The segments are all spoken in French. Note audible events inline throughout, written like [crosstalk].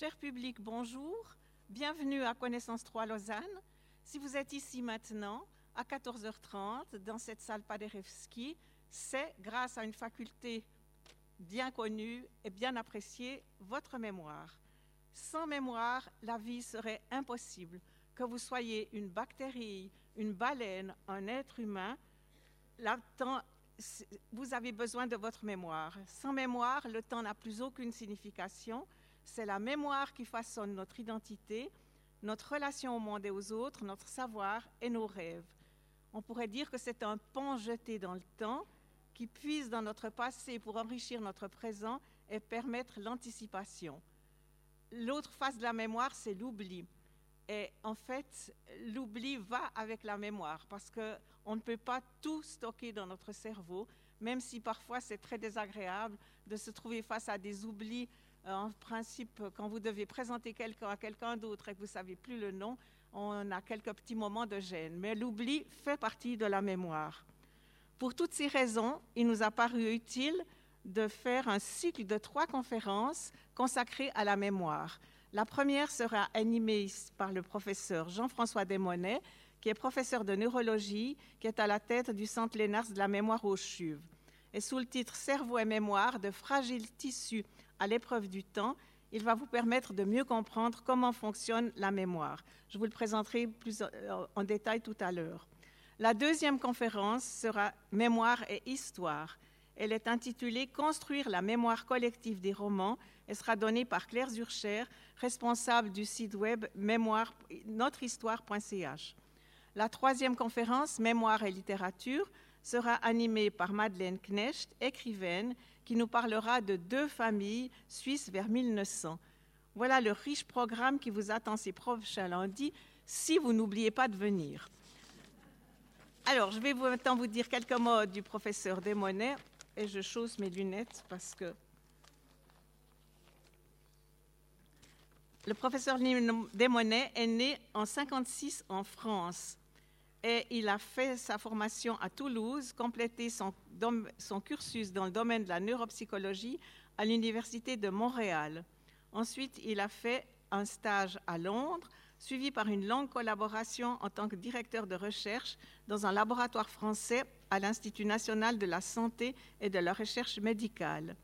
Cher public, bonjour. Bienvenue à Connaissance 3 Lausanne. Si vous êtes ici maintenant, à 14h30, dans cette salle Paderewski, c'est grâce à une faculté bien connue et bien appréciée, votre mémoire. Sans mémoire, la vie serait impossible. Que vous soyez une bactérie, une baleine, un être humain, vous avez besoin de votre mémoire. Sans mémoire, le temps n'a plus aucune signification. C'est la mémoire qui façonne notre identité, notre relation au monde et aux autres, notre savoir et nos rêves. On pourrait dire que c'est un pont jeté dans le temps qui puise dans notre passé pour enrichir notre présent et permettre l'anticipation. L'autre face de la mémoire, c'est l'oubli. Et en fait, l'oubli va avec la mémoire parce qu'on ne peut pas tout stocker dans notre cerveau, même si parfois c'est très désagréable de se trouver face à des oublis. Euh, en principe, quand vous devez présenter quelqu'un à quelqu'un d'autre et que vous ne savez plus le nom, on a quelques petits moments de gêne. Mais l'oubli fait partie de la mémoire. Pour toutes ces raisons, il nous a paru utile de faire un cycle de trois conférences consacrées à la mémoire. La première sera animée par le professeur Jean-François Desmonnets, qui est professeur de neurologie, qui est à la tête du Centre Lénars de la mémoire aux chuves. Et sous le titre Cerveau et mémoire, de fragiles tissus à l'épreuve du temps, il va vous permettre de mieux comprendre comment fonctionne la mémoire. Je vous le présenterai plus euh, en détail tout à l'heure. La deuxième conférence sera Mémoire et Histoire. Elle est intitulée Construire la mémoire collective des romans et sera donnée par Claire Zurcher, responsable du site web mémoire, notrehistoire.ch. La troisième conférence, Mémoire et littérature, sera animée par Madeleine Knecht, écrivaine, qui nous parlera de deux familles suisses vers 1900. Voilà le riche programme qui vous attend ces prochains lundis, si vous n'oubliez pas de venir. Alors, je vais maintenant vous dire quelques mots du professeur Desmonnets, et je chausse mes lunettes parce que le professeur Desmonnets est né en 56 en France et il a fait sa formation à Toulouse, complété son, cursus dans le domaine de la neuropsychologie à l'Université de Montréal. Ensuite, il a fait un stage à Londres, suivi par une longue collaboration en tant que directeur de recherche dans un laboratoire français à l'Institut national de la santé et de la recherche médicale.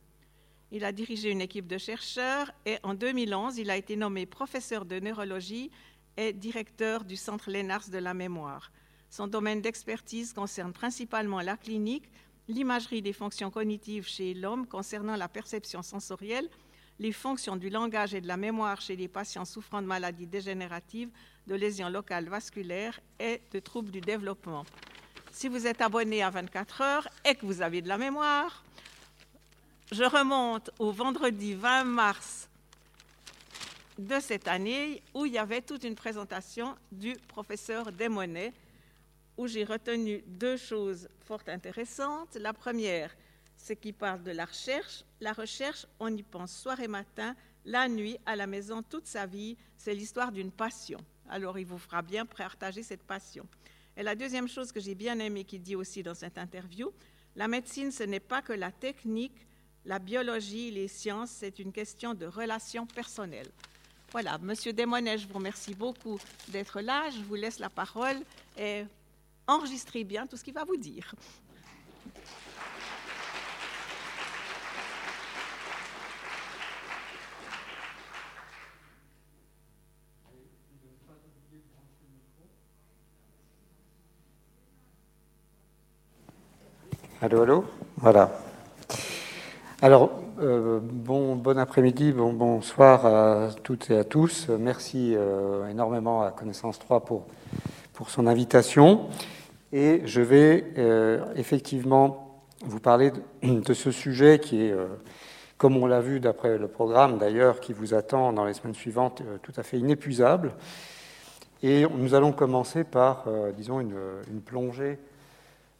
Il a dirigé une équipe de chercheurs et en 2011, il a été nommé professeur de neurologie et directeur du Centre Lénars de la mémoire. Son domaine d'expertise concerne principalement la clinique, l'imagerie des fonctions cognitives chez l'homme concernant la perception sensorielle, les fonctions du langage et de la mémoire chez les patients souffrant de maladies dégénératives, de lésions locales vasculaires et de troubles du développement. Si vous êtes abonné à 24 heures et que vous avez de la mémoire, je remonte au vendredi 20 mars de cette année où il y avait toute une présentation du professeur Desmonnets où j'ai retenu deux choses fort intéressantes. La première, c'est qu'il parle de la recherche. La recherche, on y pense soir et matin, la nuit, à la maison, toute sa vie. C'est l'histoire d'une passion. Alors, il vous fera bien partager cette passion. Et la deuxième chose que j'ai bien aimé qu'il dit aussi dans cette interview, la médecine, ce n'est pas que la technique, la biologie, les sciences, c'est une question de relations personnelles. Voilà, Monsieur Desmonnets, je vous remercie beaucoup d'être là. Je vous laisse la parole et enregistrez bien tout ce qu'il va vous dire. Allô, allô? Voilà. Alors, euh, bon, bon après-midi, bon, bonsoir à toutes et à tous. Merci euh, énormément à Connaissance 3 pour, pour son invitation. Et je vais euh, effectivement vous parler de, ce sujet qui est, euh, comme on l'a vu d'après le programme d'ailleurs, qui vous attend dans les semaines suivantes, euh, tout à fait inépuisable. Et nous allons commencer par, disons, une, une, plongée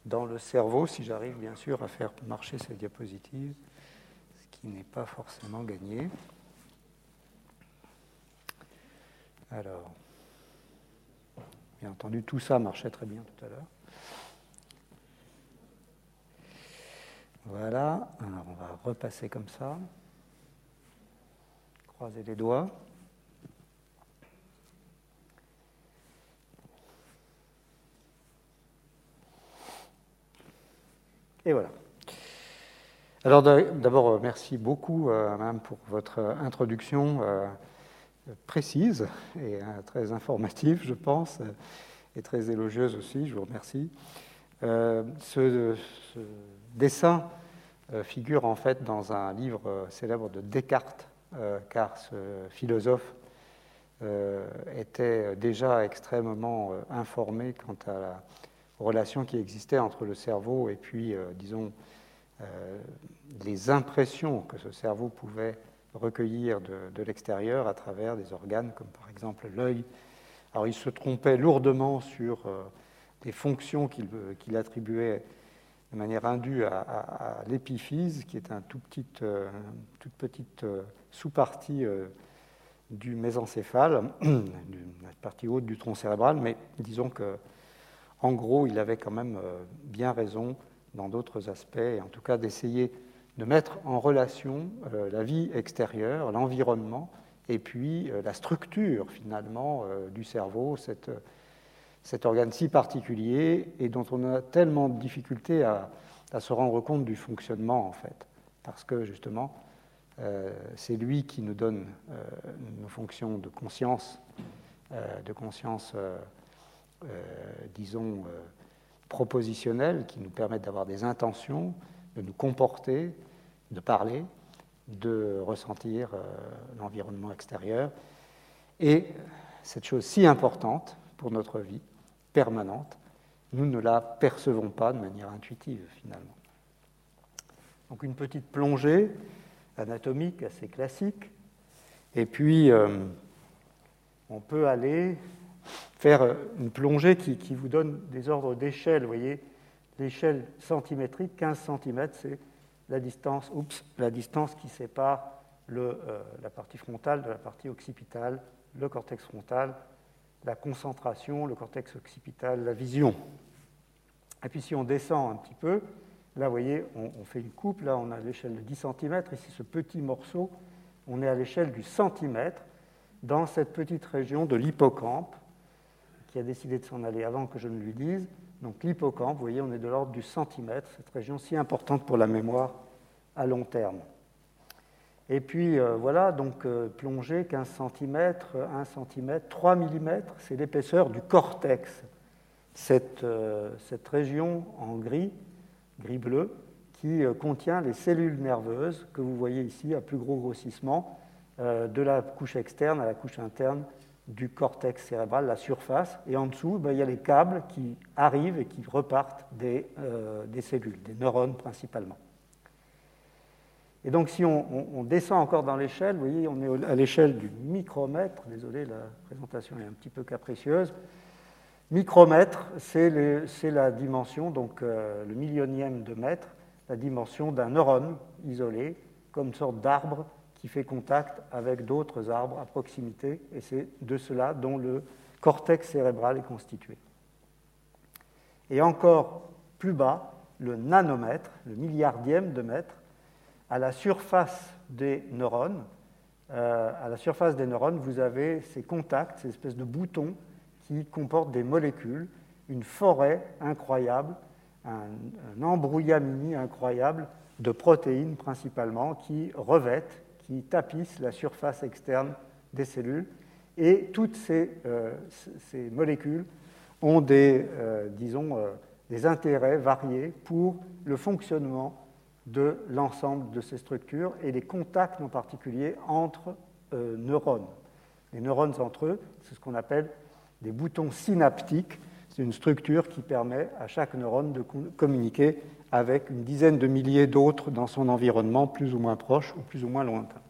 dans le cerveau, si j'arrive bien sûr à faire marcher cette diapositive, ce qui n'est pas forcément gagné. Alors, bien entendu, tout ça marchait très bien tout à l'heure. Voilà, alors on va repasser comme ça. croiser les doigts. Et voilà. Alors d'abord, euh, merci beaucoup, euh, Madame, pour votre introduction euh, précise et très informative, je pense, et très élogieuse aussi. Je vous remercie. ce, dessin figure en fait dans un livre célèbre de Descartes, car ce philosophe était déjà extrêmement informé quant à la relation qui existait entre le cerveau et puis, disons, euh, les impressions que ce cerveau pouvait recueillir de, l'extérieur à travers des organes comme par exemple l'œil. Alors il se trompait lourdement sur euh, des fonctions qu'il attribuait de manière indue à, l'épiphyse, qui est un tout petit, euh, toute petite sous-partie du mésencéphale, [clears throat] la partie haute du tronc cérébral, mais disons que, en gros, il avait quand même bien raison dans d'autres aspects, et en tout cas d'essayer de mettre en relation euh, la vie extérieure, l'environnement, et puis euh, la structure finalement euh, du cerveau, cet organe si particulier et dont on a tellement de difficultés à, à se rendre compte du fonctionnement en fait, parce que justement c'est lui qui nous donne nos fonctions de conscience, de conscience, disons, propositionnels qui nous permettent d'avoir des intentions, de nous comporter, de parler, de ressentir euh, l'environnement extérieur. Et cette chose si importante pour notre vie, permanente, nous ne la percevons pas de manière intuitive finalement. Donc une petite plongée anatomique assez classique, et puis euh, on peut aller faire euh, une plongée qui, vous donne des ordres d'échelle. Vous voyez, l'échelle centimétrique, 15 cm, c'est la distance, oups, la distance qui sépare euh, la partie frontale de la partie occipitale, le cortex frontal, la concentration, le cortex occipital, la vision. Et puis si on descend un petit peu, là vous voyez, on, on fait une coupe, là on a l'échelle de 10 cm, ici ce petit morceau, on est à l'échelle du centimètre dans cette petite région de l'hippocampe, qui a décidé de s'en aller avant que je ne lui dise. Donc l'hippocampe, vous voyez, on est de l'ordre du centimètre, cette région si importante pour la mémoire à long terme. Et puis euh, voilà, donc euh, plongée 15 cm, 1 cm, 3 mm, c'est l'épaisseur du cortex. Cette, euh, cette, région en gris, gris-bleu, qui contient les cellules nerveuses que vous voyez ici à plus gros grossissement, de la couche externe à la couche interne du cortex cérébral, la surface, et en dessous, ben, il y a les câbles qui arrivent et qui repartent des, euh, cellules, des neurones principalement. Et donc si on, descend encore dans l'échelle, vous voyez, on est à l'échelle du micromètre, désolé, la présentation est un petit peu capricieuse. Micromètre, c'est la dimension, donc euh, le millionième de mètre, la dimension d'un neurone isolé, comme une sorte d'arbre qui fait contact avec d'autres arbres à proximité, et c'est de cela dont le cortex cérébral est constitué. Et encore plus bas, le nanomètre, le milliardième de mètre, à la surface des neurones. Euh, à la surface des neurones, vous avez ces contacts, ces espèces de boutons qui comportent des molécules, une forêt incroyable, un, un embrouillamini incroyable de protéines principalement qui revêtent qui tapissent la surface externe des cellules. Et toutes ces, euh, molécules ont des, euh, disons, euh, des intérêts variés pour le fonctionnement de l'ensemble de ces structures et les contacts en particulier entre neurones. Les neurones entre eux, c'est ce qu'on appelle des boutons synaptiques. C'est une structure qui permet à chaque neurone de communiquer avec une dizaine de milliers d'autres dans son environnement plus ou moins proche ou plus ou moins lointain.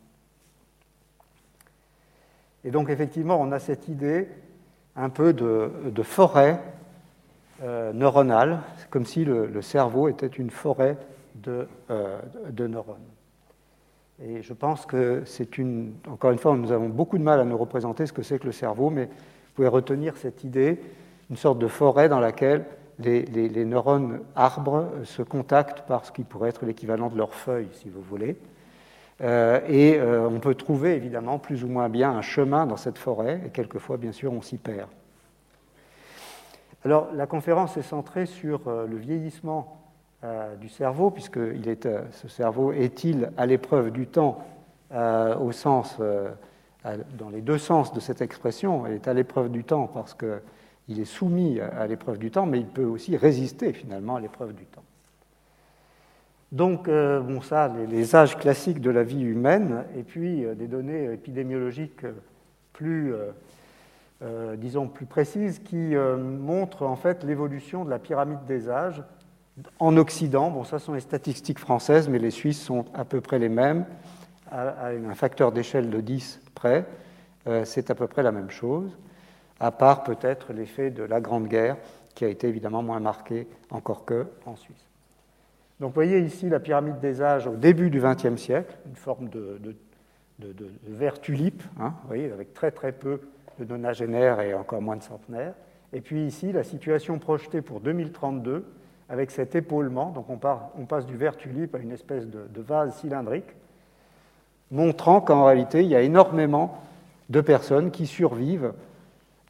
Et donc effectivement, on a cette idée un peu de, forêt euh, neuronale, comme si le, cerveau était une forêt de, euh, de, neurones. Et je pense que c'est une... Encore une fois, nous avons beaucoup de mal à nous représenter ce que c'est que le cerveau, mais vous pouvez retenir cette idée, une sorte de forêt dans laquelle les, neurones arbres se contactent par ce qui pourrait être l'équivalent de leurs feuilles, si vous voulez. et on peut trouver évidemment plus ou moins bien un chemin dans cette forêt, et quelquefois, bien sûr, on s'y perd. Alors, la conférence est centrée sur le vieillissement du cerveau, puisque ce cerveau est-il à l'épreuve du temps au sens dans les deux sens de cette expression. Elle est à l'épreuve du temps parce qu'il est soumis à l'épreuve du temps, mais il peut aussi résister finalement à l'épreuve du temps. Donc, euh, bon, ça, les, âges classiques de la vie humaine, et puis euh, des données épidémiologiques plus, euh, disons, plus précises qui montrent en fait l'évolution de la pyramide des âges en Occident. Bon, ça sont les statistiques françaises, mais les Suisses sont à peu près les mêmes, à un facteur d'échelle de 10 près, c'est à peu près la même chose, à part peut-être l'effet de la Grande Guerre, qui a été évidemment moins marqué encore que en Suisse. Donc vous voyez ici la pyramide des âges au début du XXe siècle, une forme de, de, vert tulipe, hein, vous voyez, avec très très peu de nonagénaires et encore moins de centenaires. Et puis ici, la situation projetée pour 2032, avec cet épaulement, donc on, on passe du vert tulipe à une espèce de, vase cylindrique, montrant qu'en réalité, il y a énormément de personnes qui survivent,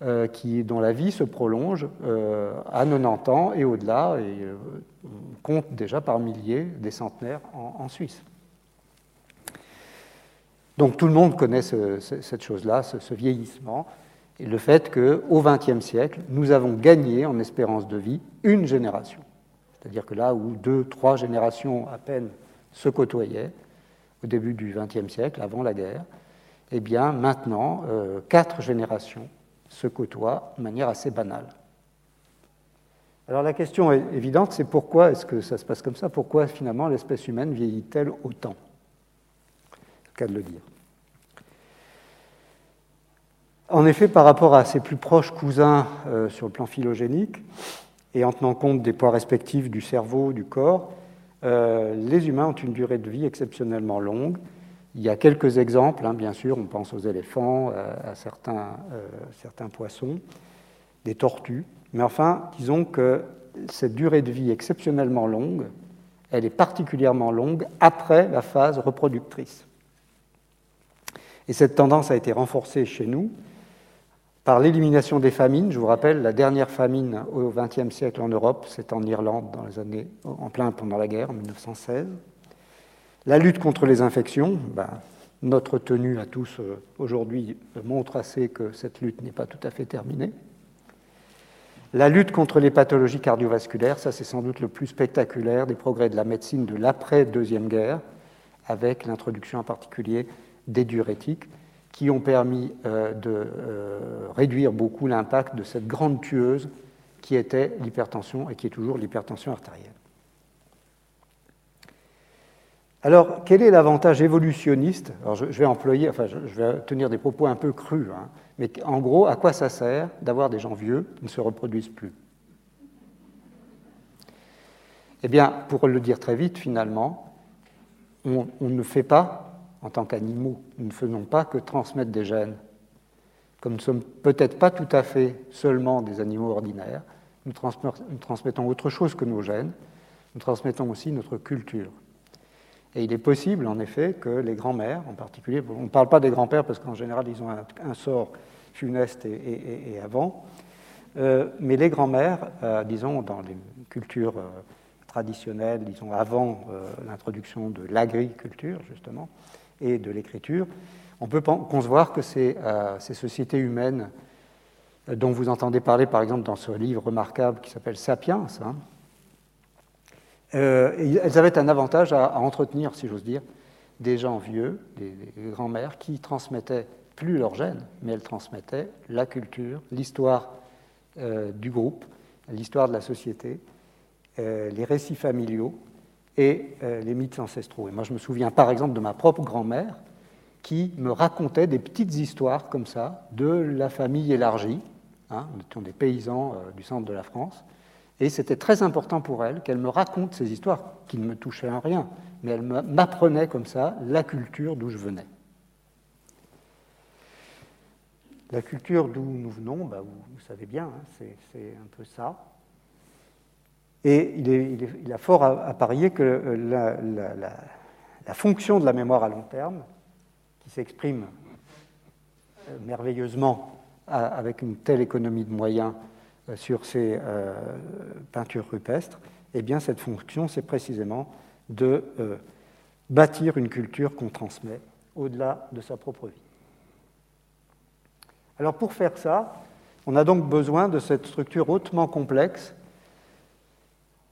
euh, qui, dont la vie se prolonge euh, à 90 ans et au-delà, et euh, compte déjà par milliers des centenaires en, Suisse. Donc tout le monde connaît cette chose-là, ce, vieillissement, et le fait qu'au XXe siècle, nous avons gagné en espérance de vie une génération. C'est-à-dire que là où deux, trois générations à peine se côtoyaient, au début du XXe siècle, avant la guerre, eh bien maintenant, euh, quatre générations se côtoient de manière assez banale. Alors la question est évidente, c'est pourquoi est-ce que ça se passe comme ça? Pourquoi finalement l'espèce humaine vieillit-elle autant? Le cas de le dire. En effet, par rapport à ses plus proches cousins euh, sur le plan phylogénique, et en tenant compte des poids respectifs du cerveau, du corps, euh, les humains ont une durée de vie exceptionnellement longue. Il y a quelques exemples, hein, bien sûr, on pense aux éléphants, à, certains, euh, certains, poissons, des tortues. Mais enfin, disons que cette durée de vie exceptionnellement longue, elle est particulièrement longue après la phase reproductrice. Et cette tendance a été renforcée chez nous par l'élimination des famines. Je vous rappelle, la dernière famine au XXe siècle en Europe, c'est en Irlande dans les années, en plein pendant la guerre, en 1916. La lutte contre les infections, ben, notre tenue à tous euh, aujourd'hui montre assez que cette lutte n'est pas tout à fait terminée. La lutte contre les pathologies cardiovasculaires, ça c'est sans doute le plus spectaculaire des progrès de la médecine de l'après-deuxième guerre, avec l'introduction en particulier des diurétiques qui ont permis euh, de euh, réduire beaucoup l'impact de cette grande tueuse qui était l'hypertension et qui est toujours l'hypertension artérielle. Alors, quel est l'avantage évolutionniste? Alors, je, vais employer, enfin, je, vais tenir des propos un peu crus, hein, mais en gros, à quoi ça sert d'avoir des gens vieux qui ne se reproduisent plus? Eh bien, pour le dire très vite, finalement, on ne fait pas en tant qu'animaux. Nous ne faisons pas que transmettre des gènes. Comme nous ne sommes peut-être pas tout à fait seulement des animaux ordinaires, nous, transmettons autre chose que nos gènes, nous transmettons aussi notre culture. Et il est possible, en effet, que les grands-mères, en particulier, on ne parle pas des grands-pères parce qu'en général, ils ont un, sort funeste et, avant, euh, mais les grands-mères, euh, disons, dans les cultures euh, traditionnelles, disons, avant l'introduction de l'agriculture, justement, et de l'écriture, on peut concevoir que ces, sociétés humaines dont vous entendez parler par exemple dans ce livre remarquable qui s'appelle Sapiens, hein, euh, elles avaient un avantage à, entretenir, si j'ose dire, des gens vieux, des, grands-mères, qui transmettaient plus leurs gènes, mais elles transmettaient la culture, l'histoire du groupe, l'histoire de la société, les récits familiaux, et euh, les mythes ancestraux. Et moi, je me souviens par exemple de ma propre grand-mère qui me racontait des petites histoires comme ça de la famille élargie. Hein, des paysans euh, du centre de la France. Et c'était très important pour elle qu'elle me raconte ces histoires qui ne me touchaient en rien, mais elle m'apprenait comme ça la culture d'où je venais. La culture d'où nous venons, bah, vous, savez bien, hein, c'est un peu ça. Et il, est, a fort à, parier que euh, la fonction de la mémoire à long terme, qui s'exprime euh, merveilleusement avec une telle économie de moyens sur ces euh, peintures rupestres, eh bien cette fonction, c'est précisément de bâtir une culture qu'on transmet au-delà de sa propre vie. Alors pour faire ça, on a donc besoin de cette structure hautement complexe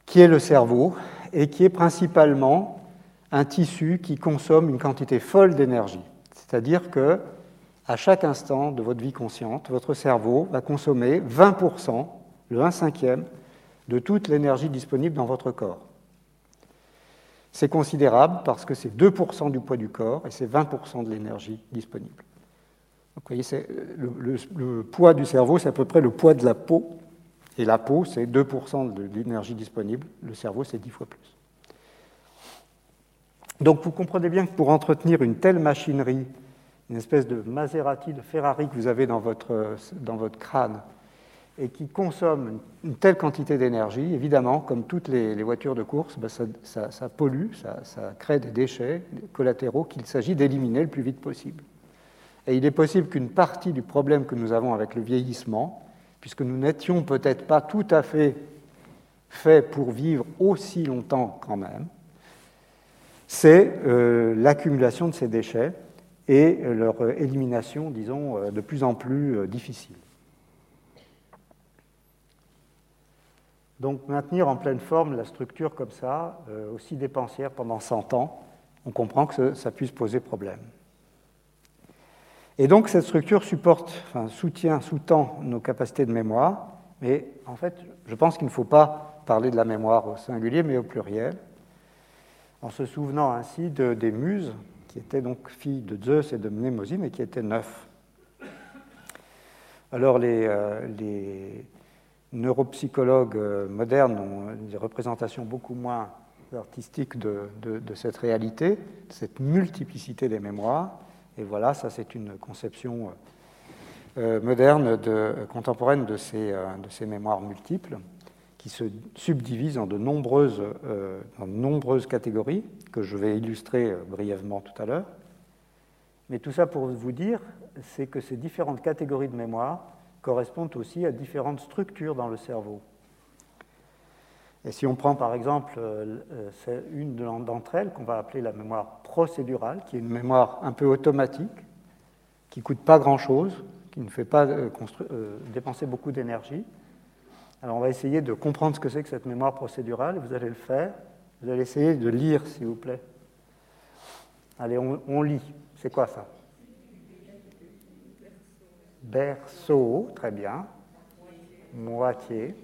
qui est le cerveau et qui est principalement un tissu qui consomme une quantité folle d'énergie. C'est-à-dire que à chaque instant de votre vie consciente, votre cerveau va consommer 20%, le 1 cinquième, de toute l'énergie disponible dans votre corps. C'est considérable parce que c'est 2% du poids du corps et c'est 20% de l'énergie disponible. vous voyez, le, le, poids du cerveau, c'est à peu près le poids de la peau. Et la peau, c'est 2% de l'énergie disponible. Le cerveau, c'est 10 fois plus. Donc vous comprenez bien que pour entretenir une telle machinerie une espèce de Maserati, de Ferrari que vous avez dans votre, dans votre crâne et qui consomme une telle quantité d'énergie, évidemment, comme toutes les, voitures de course, ben, ça, pollue, ça, ça, crée des déchets collatéraux qu'il s'agit d'éliminer le plus vite possible. Et il est possible qu'une partie du problème que nous avons avec le vieillissement, puisque nous n'étions peut-être pas tout à fait faits pour vivre aussi longtemps quand même, c'est euh, l'accumulation de ces déchets et leur élimination, disons, euh, de plus en plus euh, difficile. Donc maintenir en pleine forme la structure comme ça, euh, aussi dépensière pendant 100 ans, on comprend que ça puisse poser problème. Et donc cette structure supporte, enfin, soutient, sous-tend nos capacités de mémoire, mais en fait, je pense qu'il ne faut pas parler de la mémoire au singulier, mais au pluriel, en se souvenant ainsi de, des muses qui était donc fille de Zeus et de Mnémosyne et qui était neuf. Alors les, euh, neuropsychologues euh, modernes ont des représentations beaucoup moins artistiques de, cette réalité, de cette multiplicité des mémoires. Et voilà, ça c'est une conception euh, moderne, de, contemporaine de ces mémoires multiples qui se subdivisent en de nombreuses, nombreuses catégories que je vais illustrer euh, brièvement tout à l'heure. Mais tout ça pour vous dire, c'est que ces différentes catégories de mémoire correspondent aussi à différentes structures dans le cerveau. Et si on prend par exemple euh, euh, une d'entre elles, qu'on va appeler la mémoire procédurale, qui est une mémoire un peu automatique, qui ne coûte pas grand-chose, qui ne fait pas dépenser beaucoup d'énergie, alors on va essayer de comprendre ce que c'est que cette mémoire procédurale, vous allez le faire. Vous allez essayer de lire, s'il vous plaît. Allez, on, lit. C'est quoi ça? Berceau, très bien. Moitié.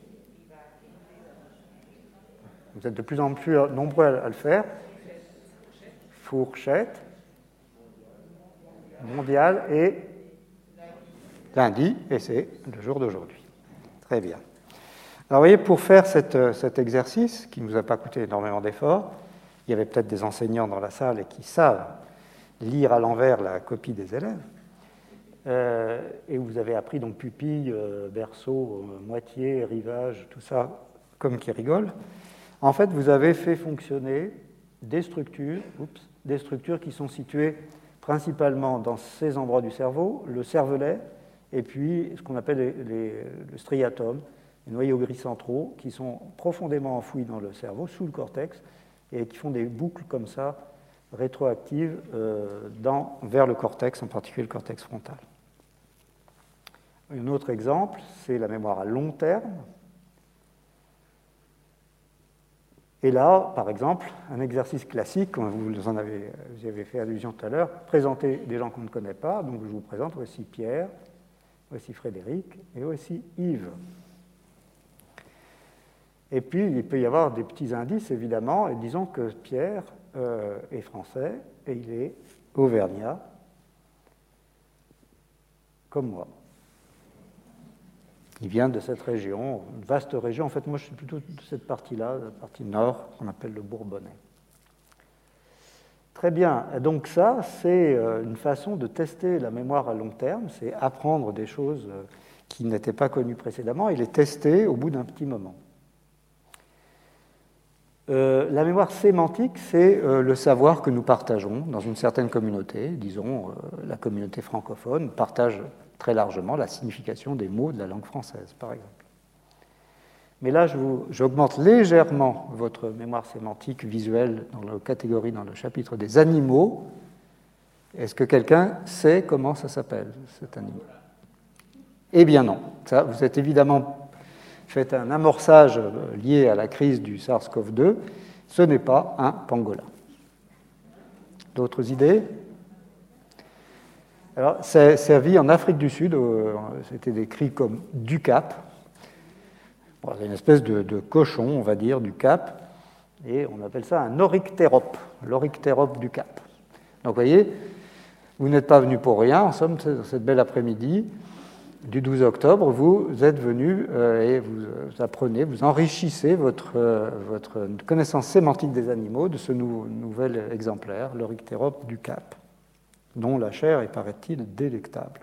Vous êtes de plus en plus nombreux à le faire. Fourchette. Mondial et lundi, et c'est le jour d'aujourd'hui. Très bien. Alors vous voyez, pour faire euh, cet exercice, qui ne nous a pas coûté énormément d'efforts, il y avait peut-être des enseignants dans la salle et qui savent lire à l'envers la copie des élèves. Euh, et vous avez appris donc pupille, euh, berceau, moitié, rivage, tout ça, comme qui rigole. En fait, vous avez fait fonctionner des structures, des structures qui sont situées principalement dans ces endroits du cerveau, le cervelet, et puis ce qu'on appelle le striatum, les noyaux gris centraux, qui sont profondément enfouis dans le cerveau, sous le cortex, et qui font des boucles comme ça, rétroactives, euh, vers le cortex, en particulier le cortex frontal. Un autre exemple, c'est la mémoire à long terme. Et là, par exemple, un exercice classique, vous en avez fait allusion tout à l'heure, présenter des gens qu'on ne connaît pas. Donc je vous présente, voici Pierre, voici Frédéric et voici Yves. Et puis, il peut y avoir des petits indices, évidemment. Et disons que Pierre euh, est français et il est auvergnat, comme moi. Il vient de cette région, une vaste région. En fait, moi, je suis plutôt de cette partie-là, la partie nord, qu'on appelle le Bourbonnais. Très bien. Donc ça, c'est euh, une façon de tester la mémoire à long terme, c'est apprendre des choses euh, qui n'étaient pas connues précédemment et les tester au bout d'un petit moment. Euh, la mémoire sémantique, c'est euh, le savoir que nous partageons dans une certaine communauté. Disons, euh, la communauté francophone partage très largement la signification des mots de la langue française, par exemple. Mais là, j'augmente légèrement votre mémoire sémantique visuelle dans la catégorie, dans le chapitre des animaux. Est-ce que quelqu'un sait comment ça s'appelle, cet animal? Eh bien non. Ça, vous êtes évidemment fait un amorçage lié à la crise du SARS-CoV-2. Ce n'est pas un pangolin. D'autres idées? Alors, c'est servi en Afrique du Sud, c'était décrit comme du Cap, c'est une espèce de, cochon, on va dire, du Cap, et on appelle ça un oryctérope, l'oryctérope du Cap. Donc, vous voyez, vous n'êtes pas venu pour rien, en somme, cette belle après-midi du 12 octobre, vous êtes venu euh, et vous, apprenez, vous enrichissez votre, euh, votre connaissance sémantique des animaux de ce nouvel exemplaire, l'oryctérope du Cap, dont la chair est, paraît-il, délectable.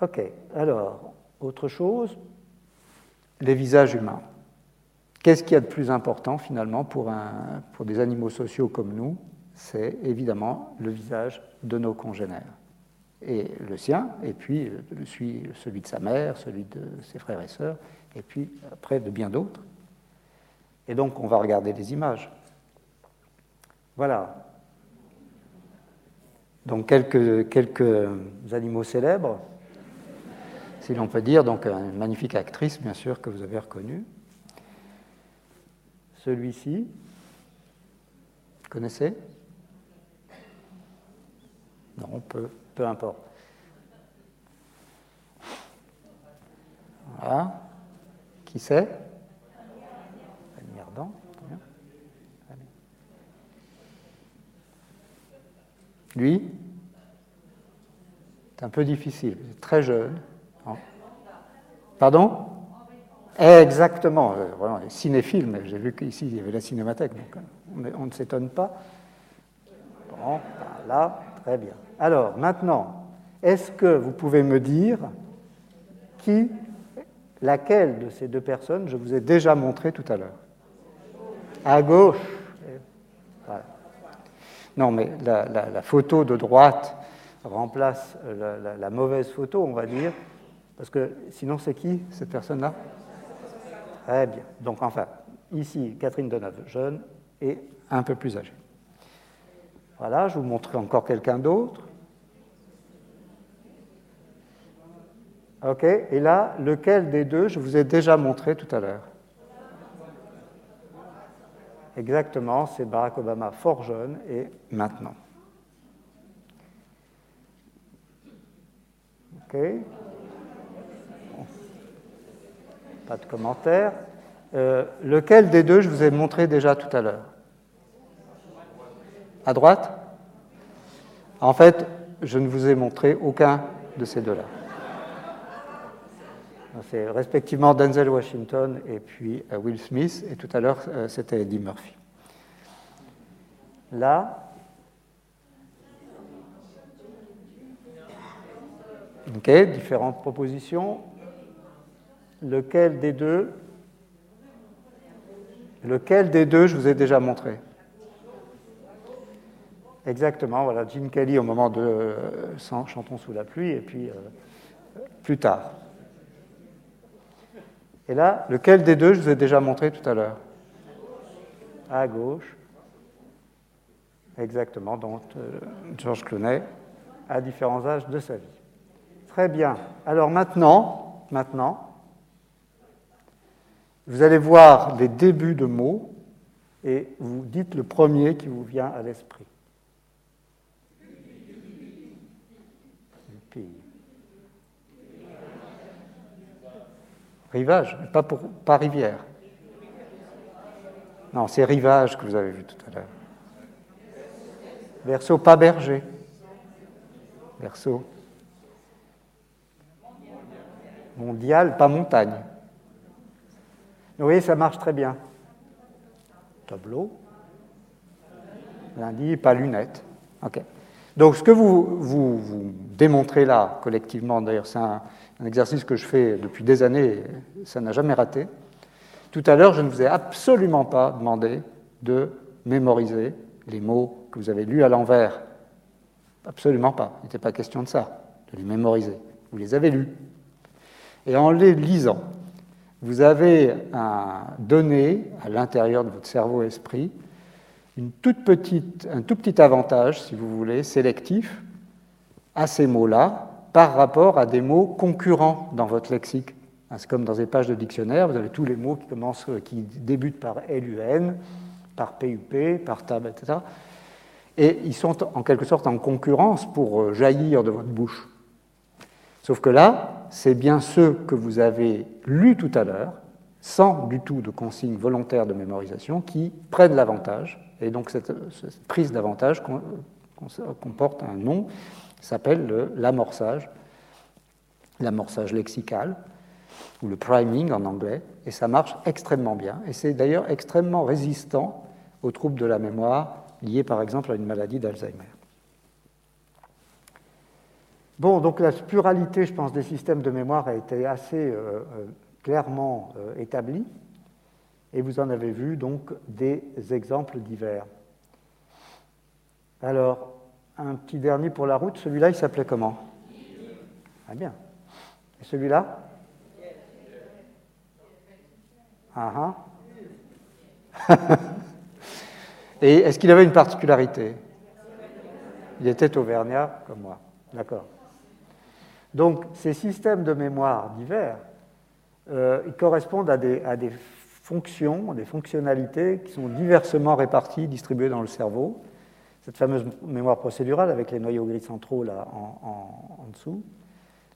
Ok, alors, autre chose, les visages humains. Qu'est-ce qu'il y a de plus important finalement pour des animaux sociaux comme nous C'est évidemment le visage de nos congénères. Et le sien, et puis celui de sa mère, celui de ses frères et sœurs, et puis après de bien d'autres. Et donc on va regarder des images. Voilà. Donc quelques, animaux célèbres si l'on peut dire, donc une magnifique actrice, bien sûr, que vous avez reconnue. Celui-ci, connaissez? Non, peu, peu importe. Voilà. Qui c'est? Lui? C'est un peu difficile, très jeune. Pardon? Exactement, euh, vraiment, cinéphile, mais j'ai vu qu'ici il y avait la cinémathèque, donc euh, on ne s'étonne pas. Bon, là, très bien. Alors, maintenant, est-ce que vous pouvez me dire qui, laquelle de ces deux personnes je vous ai déjà montré tout à l'heure? À gauche. Non, mais la, photo de droite remplace la mauvaise photo, on va dire, parce que sinon, c'est qui cette personne-là? Très bien. Donc, enfin, ici, Catherine Deneuve, jeune et un peu plus âgée. Voilà, je vous montre encore quelqu'un d'autre. OK, et là, lequel des deux je vous ai déjà montré tout à l'heure Exactement, c'est Barack Obama fort jeune et maintenant. OK pas de commentaire. Euh, lequel des deux je vous ai montré déjà tout à l'heure? À droite En fait, je ne vous ai montré aucun de ces deux-là. C'est respectivement Denzel Washington et puis euh, Will Smith, et tout à l'heure euh, c'était Eddie Murphy. Là, ok, différentes propositions. Lequel des deux Lequel des deux je vous ai déjà montré? Exactement, voilà, Jim Kelly au moment de euh, Chantons sous la pluie, et puis euh, plus tard. Et là, lequel des deux je vous ai déjà montré tout à l'heure? À gauche. Exactement, donc euh, Georges Clooney, à différents âges de sa vie. Très bien. Alors maintenant, maintenant, vous allez voir les débuts de mots et vous dites le premier qui vous vient à l'esprit. Rivage, pas, pour, pas rivière. Non, c'est rivage que vous avez vu tout à l'heure. Verso, pas berger. Verso. Mondial, pas montagne. Vous voyez, ça marche très bien. Tableau. Lundi, pas lunettes. OK. Donc, ce que vous, vous, démontrez là, collectivement, d'ailleurs, c'est un, exercice que je fais depuis des années, ça n'a jamais raté. Tout à l'heure, je ne vous ai absolument pas demandé de mémoriser les mots que vous avez lus à l'envers. Absolument pas. Il n'était pas question de ça, de les mémoriser. Vous les avez lus. Et en les lisant, vous avez un, donné à l'intérieur de votre cerveau-esprit une toute un tout petit avantage, si vous voulez, sélectif à ces mots-là par rapport à des mots concurrents dans votre lexique. C'est comme dans des pages de dictionnaire, vous avez tous les mots qui, commencent, qui débutent par LUN, par PUP, par TAB, etc. Et ils sont en quelque sorte en concurrence pour euh, jaillir de votre bouche. Sauf que là, c'est bien ceux que vous avez lus tout à l'heure, sans du tout de consigne volontaire de mémorisation, qui prennent l'avantage. Et donc cette, prise d'avantage comporte un nom, s'appelle l'amorçage, l'amorçage lexical, ou le priming en anglais, et ça marche extrêmement bien. Et c'est d'ailleurs extrêmement résistant aux troubles de la mémoire liés par exemple à une maladie d'Alzheimer. Bon, donc la pluralité, je pense, des systèmes de mémoire a été assez euh, euh, clairement euh, établie, et vous en avez vu donc des exemples divers. Alors, un petit dernier pour la route, celui-là, il s'appelait comment? Ah bien. Et celui-là? Ah ah. [laughs] Et est-ce qu'il avait une particularité? Il était auvergnat comme moi. D'accord. Donc ces systèmes de mémoire divers, euh, ils correspondent à des, à des, fonctions, des fonctionnalités qui sont diversement réparties, distribuées dans le cerveau. Cette fameuse mémoire procédurale avec les noyaux gris centraux là en, dessous.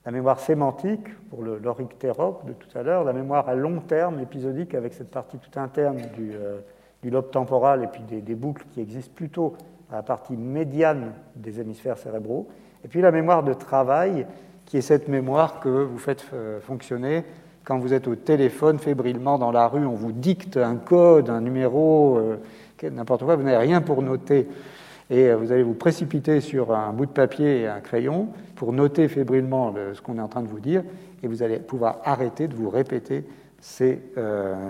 La mémoire sémantique pour le l'orictérope de tout à l'heure. La mémoire à long terme, épisodique, avec cette partie tout interne du, euh, lobe temporal et puis des, des, boucles qui existent plutôt à la partie médiane des hémisphères cérébraux. Et puis la mémoire de travail qui est cette mémoire que vous faites euh, fonctionner quand vous êtes au téléphone fébrilement dans la rue, on vous dicte un code, un numéro, euh, n'importe quoi, vous n'avez rien pour noter. Et euh, vous allez vous précipiter sur un bout de papier et un crayon pour noter fébrilement ce qu'on est en train de vous dire, et vous allez pouvoir arrêter de vous répéter ces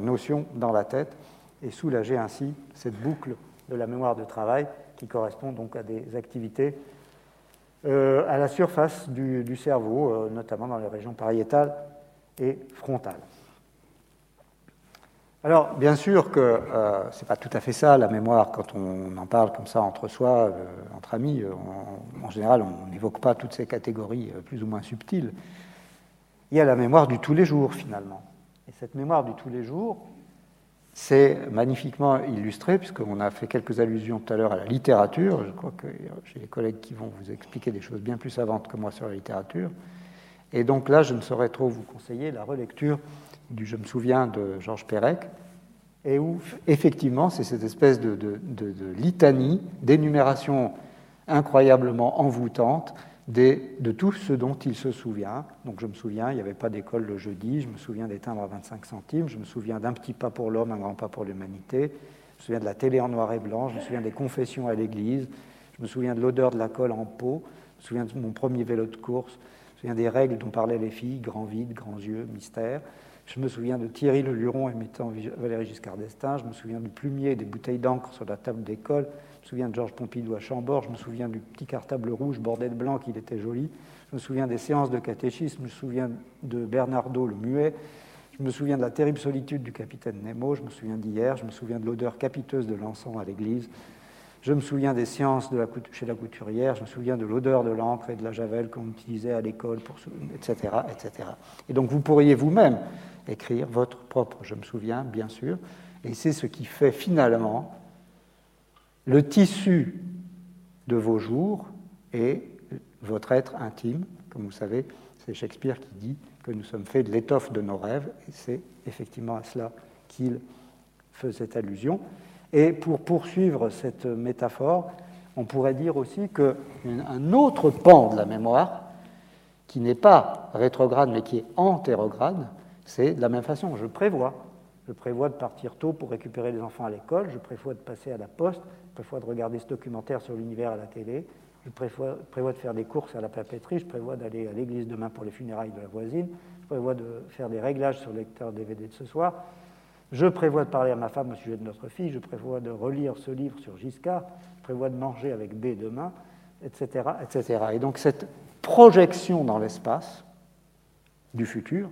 notions dans la tête et soulager ainsi cette boucle de la mémoire de travail qui correspond donc à des activités euh, à la surface du, cerveau, euh, notamment dans les régions pariétales et frontales. Alors, bien sûr que euh, ce n'est pas tout à fait ça, la mémoire, quand on en parle comme ça entre soi, entre amis, en général, on n'évoque pas toutes ces catégories plus ou moins subtiles. Il y a la mémoire du tous les jours, finalement. Et cette mémoire du tous les jours, c'est magnifiquement illustré, puisqu'on a fait quelques allusions tout à l'heure à la littérature. Je crois que j'ai des collègues qui vont vous expliquer des choses bien plus savantes que moi sur la littérature. Et donc là, je ne saurais trop vous conseiller la relecture du Je me souviens de Georges Perec, et où effectivement, c'est cette espèce de, litanie, d'énumération incroyablement envoûtante de tout ce dont il se souvient. Donc je me souviens, il n'y avait pas d'école le jeudi, je me souviens des timbres à 25 centimes, je me souviens d'un petit pas pour l'homme, un grand pas pour l'humanité, je me souviens de la télé en noir et blanc, je me souviens des confessions à l'église, je me souviens de l'odeur de la colle en peau, je me souviens de mon premier vélo de course, je me souviens des règles dont parlaient les filles, grand vide, grands yeux, mystère. Je me souviens de Thierry le Luron imitant Valéry Giscard d'Estaing, je me souviens du plumier et des bouteilles d'encre sur la table d'école, me souviens de Georges Pompidou à Chambord, je me souviens du petit cartable rouge bordé de blanc, qu'il était joli. Je me souviens des séances de catéchisme, je me souviens de Bernardo le muet, je me souviens de la terrible solitude du capitaine Nemo, je me souviens d'hier, je me souviens de l'odeur capiteuse de l'encens à l'église, je me souviens des séances de la, chez la couturière, je me souviens de l'odeur de l'encre et de la javel qu'on utilisait à l'école, etc., etc. Et donc vous pourriez vous-même écrire votre propre je me souviens, bien sûr, et c'est ce qui fait finalement le tissu de vos jours est votre être intime. Comme vous savez, c'est Shakespeare qui dit que nous sommes faits de l'étoffe de nos rêves, et c'est effectivement à cela qu'il faisait allusion. Et pour poursuivre cette métaphore, on pourrait dire aussi qu'un autre pan de la mémoire, qui n'est pas rétrograde mais qui est antérograde, c'est de la même façon. Je prévois. Je prévois de partir tôt pour récupérer les enfants à l'école, je prévois de passer à la poste, je prévois de regarder ce documentaire sur l'univers à la télé, je prévois, de faire des courses à la papeterie, je prévois d'aller à l'église demain pour les funérailles de la voisine, je prévois de faire des réglages sur le lecteur DVD de ce soir. Je prévois de parler à ma femme au sujet de notre fille, je prévois de relire ce livre sur Giscard, je prévois de manger avec B demain, etc. etc. Et donc cette projection dans l'espace du futur,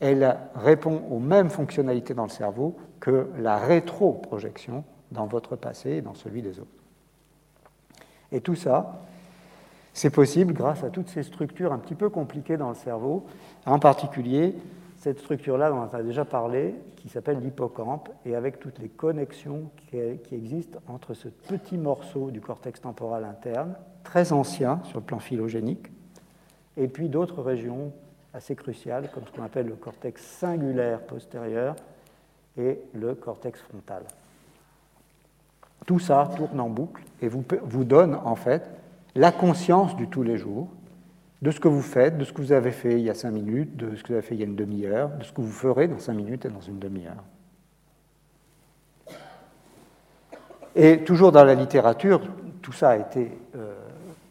elle répond aux mêmes fonctionnalités dans le cerveau que la rétroprojection dans votre passé et dans celui des autres. Et tout ça, c'est possible grâce à toutes ces structures un petit peu compliquées dans le cerveau, en particulier cette structure-là dont on a déjà parlé, qui s'appelle l'hippocampe, et avec toutes les connexions qui, existent entre ce petit morceau du cortex temporal interne, très ancien sur le plan phylogénique, et puis d'autres régions assez cruciales, comme ce qu'on appelle le cortex singulaire postérieur et le cortex frontal. Tout ça tourne en boucle et vous, vous donne en fait la conscience du tous les jours, de ce que vous faites, de ce que vous avez fait il y a cinq minutes, de ce que vous avez fait il y a une demi-heure, de ce que vous ferez dans cinq minutes et dans une demi-heure. Et toujours dans la littérature, tout ça a été euh,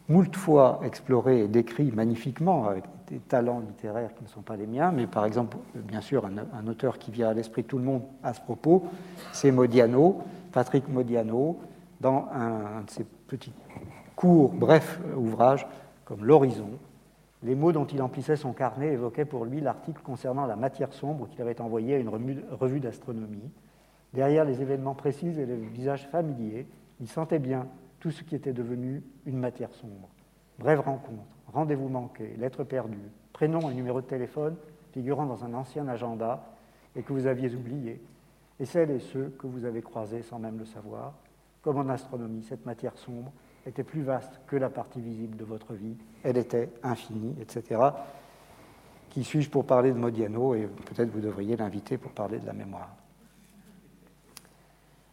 moult fois exploré et décrit magnifiquement des talents littéraires qui ne sont pas les miens, mais par exemple, bien sûr, un, auteur qui vient à l'esprit tout le monde à ce propos, c'est Modiano, Patrick Modiano, dans un, de ses petits courts, brefs ouvrages comme L'Horizon. Les mots dont il emplissait son carnet évoquaient pour lui l'article concernant la matière sombre qu'il avait envoyé à une revue d'astronomie. Derrière les événements précis et les visages familiers, il sentait bien tout ce qui était devenu une matière sombre. Brève rencontre, rendez-vous manqué, lettre perdue, prénom et numéro de téléphone figurant dans un ancien agenda et que vous aviez oublié, et celles et ceux que vous avez croisés sans même le savoir. Comme en astronomie, cette matière sombre était plus vaste que la partie visible de votre vie, elle était infinie, etc. Qui suis-je pour parler de Modiano Et peut-être vous devriez l'inviter pour parler de la mémoire.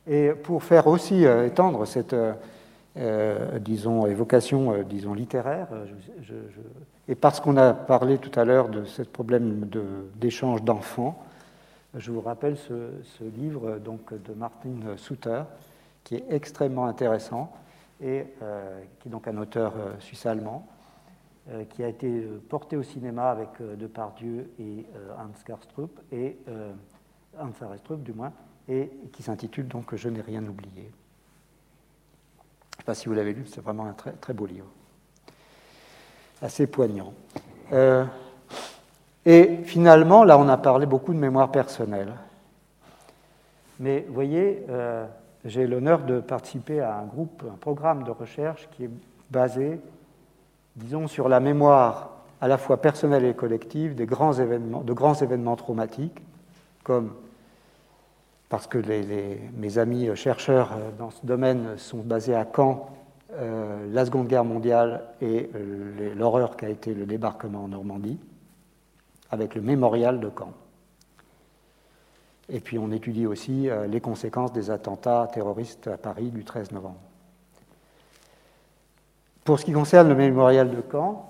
Et pour faire aussi euh, étendre cette, euh, disons, évocation, euh, disons, littéraire. Euh, et parce qu'on a parlé tout à l'heure de ce problème d'échange d'enfants, je vous rappelle ce, livre donc, de Martin Sutter, qui est extrêmement intéressant et qui est donc un auteur suisse-allemand, qui a été porté au cinéma avec Depardieu et Hans Karstrup, et Hans Arestrup du moins, et qui s'intitule donc Je n'ai rien oublié. Sais pas si vous l'avez lu, c'est vraiment un très, très beau livre. Assez poignant. Euh, et finalement, là, on a parlé beaucoup de mémoire personnelle. Mais vous voyez, euh, j'ai l'honneur de participer à un groupe, un programme de recherche qui est basé, disons, sur la mémoire à la fois personnelle et collective des grands événements, de grands événements traumatiques, comme parce que mes amis chercheurs euh, dans ce domaine sont basés à Caen, euh, la Seconde Guerre mondiale et euh, l'horreur qu'a été le débarquement en Normandie, avec le mémorial de Caen. Et puis on étudie aussi les conséquences des attentats terroristes à Paris du 13 novembre. Pour ce qui concerne le mémorial de Caen,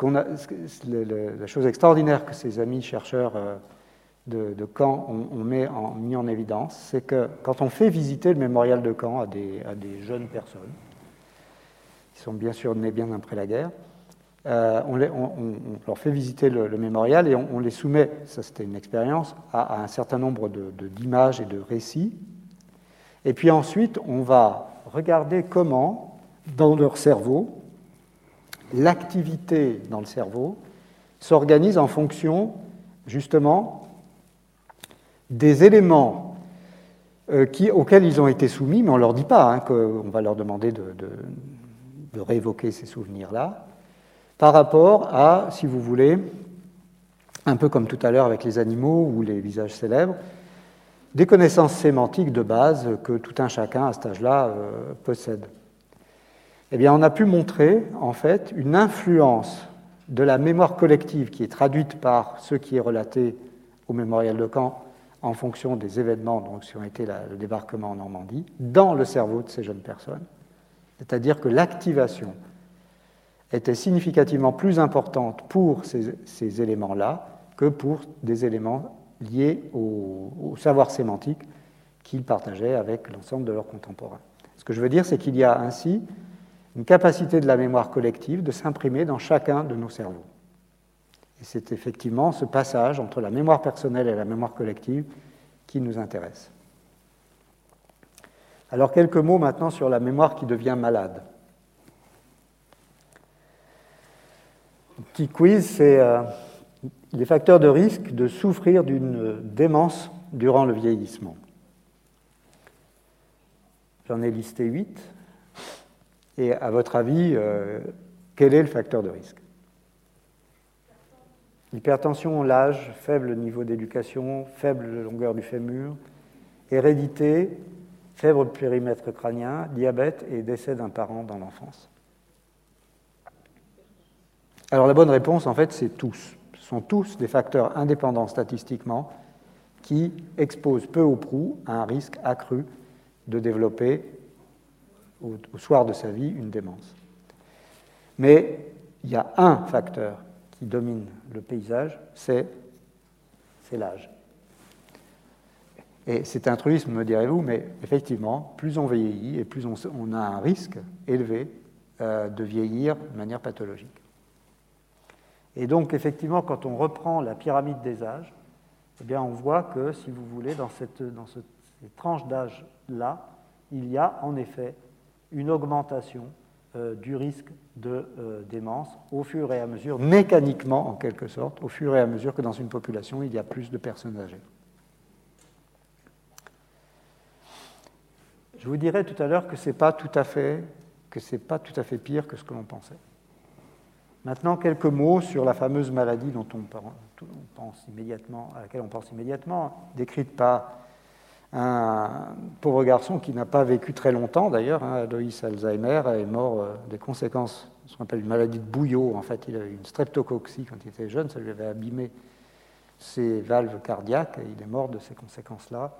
la chose extraordinaire que ces amis chercheurs de, Caen on, met en, évidence, c'est que quand on fait visiter le mémorial de Caen à des, jeunes personnes, qui sont bien sûr nées bien après la guerre, euh, on, leur fait visiter le, mémorial et on, les soumet, ça c'était une expérience, à, un certain nombre d'images et de récits. Et puis ensuite, on va regarder comment, dans leur cerveau, l'activité dans le cerveau s'organise en fonction justement des éléments euh, auxquels ils ont été soumis, mais on ne leur dit pas hein, qu'on va leur demander de, réévoquer ces souvenirs-là, par rapport à, si vous voulez, un peu comme tout à l'heure avec les animaux ou les visages célèbres, des connaissances sémantiques de base que tout un chacun à cet âge-là euh, possède. Eh bien, on a pu montrer, en fait, une influence de la mémoire collective qui est traduite par ce qui est relaté au mémorial de Caen en fonction des événements donc, qui ont été le débarquement en Normandie, dans le cerveau de ces jeunes personnes. C'est-à-dire que l'activation était significativement plus importante pour ces, éléments-là que pour des éléments liés au, savoir sémantique qu'ils partageaient avec l'ensemble de leurs contemporains. Ce que je veux dire, c'est qu'il y a ainsi une capacité de la mémoire collective de s'imprimer dans chacun de nos cerveaux. Et c'est effectivement ce passage entre la mémoire personnelle et la mémoire collective qui nous intéresse. Alors quelques mots maintenant sur la mémoire qui devient malade. Petit quiz, c'est euh, les facteurs de risque de souffrir d'une démence durant le vieillissement. J'en ai listé huit. Et à votre avis, euh, quel est le facteur de risque? Hypertension, l'âge, faible niveau d'éducation, faible longueur du fémur, hérédité, faible périmètre crânien, diabète et décès d'un parent dans l'enfance. Alors la bonne réponse, en fait, c'est tous. Ce sont tous des facteurs indépendants statistiquement qui exposent peu ou prou à un risque accru de développer au, soir de sa vie une démence. Mais il y a un facteur domine le paysage, c'est l'âge. Et c'est un truisme, me direz-vous, mais effectivement, plus on vieillit et plus on, a un risque élevé euh, de vieillir de manière pathologique. Et donc, effectivement, quand on reprend la pyramide des âges, eh bien, on voit que, si vous voulez, dans cette, tranche d'âge-là, il y a en effet une augmentation du risque de euh, démence au fur et à mesure, mécaniquement en quelque sorte, au fur et à mesure que dans une population il y a plus de personnes âgées. Je vous dirai tout à l'heure que ce n'est pas tout à fait pas tout à fait pire que ce que l'on pensait. Maintenant, quelques mots sur la fameuse maladie dont on pense immédiatement, à laquelle on pense immédiatement, décrite par un pauvre garçon qui n'a pas vécu très longtemps d'ailleurs, hein, Alzheimer, est mort euh, des conséquences, ce qu'on appelle une maladie de bouillot. En fait, il a eu une streptococcie quand il était jeune, ça lui avait abîmé ses valves cardiaques et il est mort de ces conséquences-là,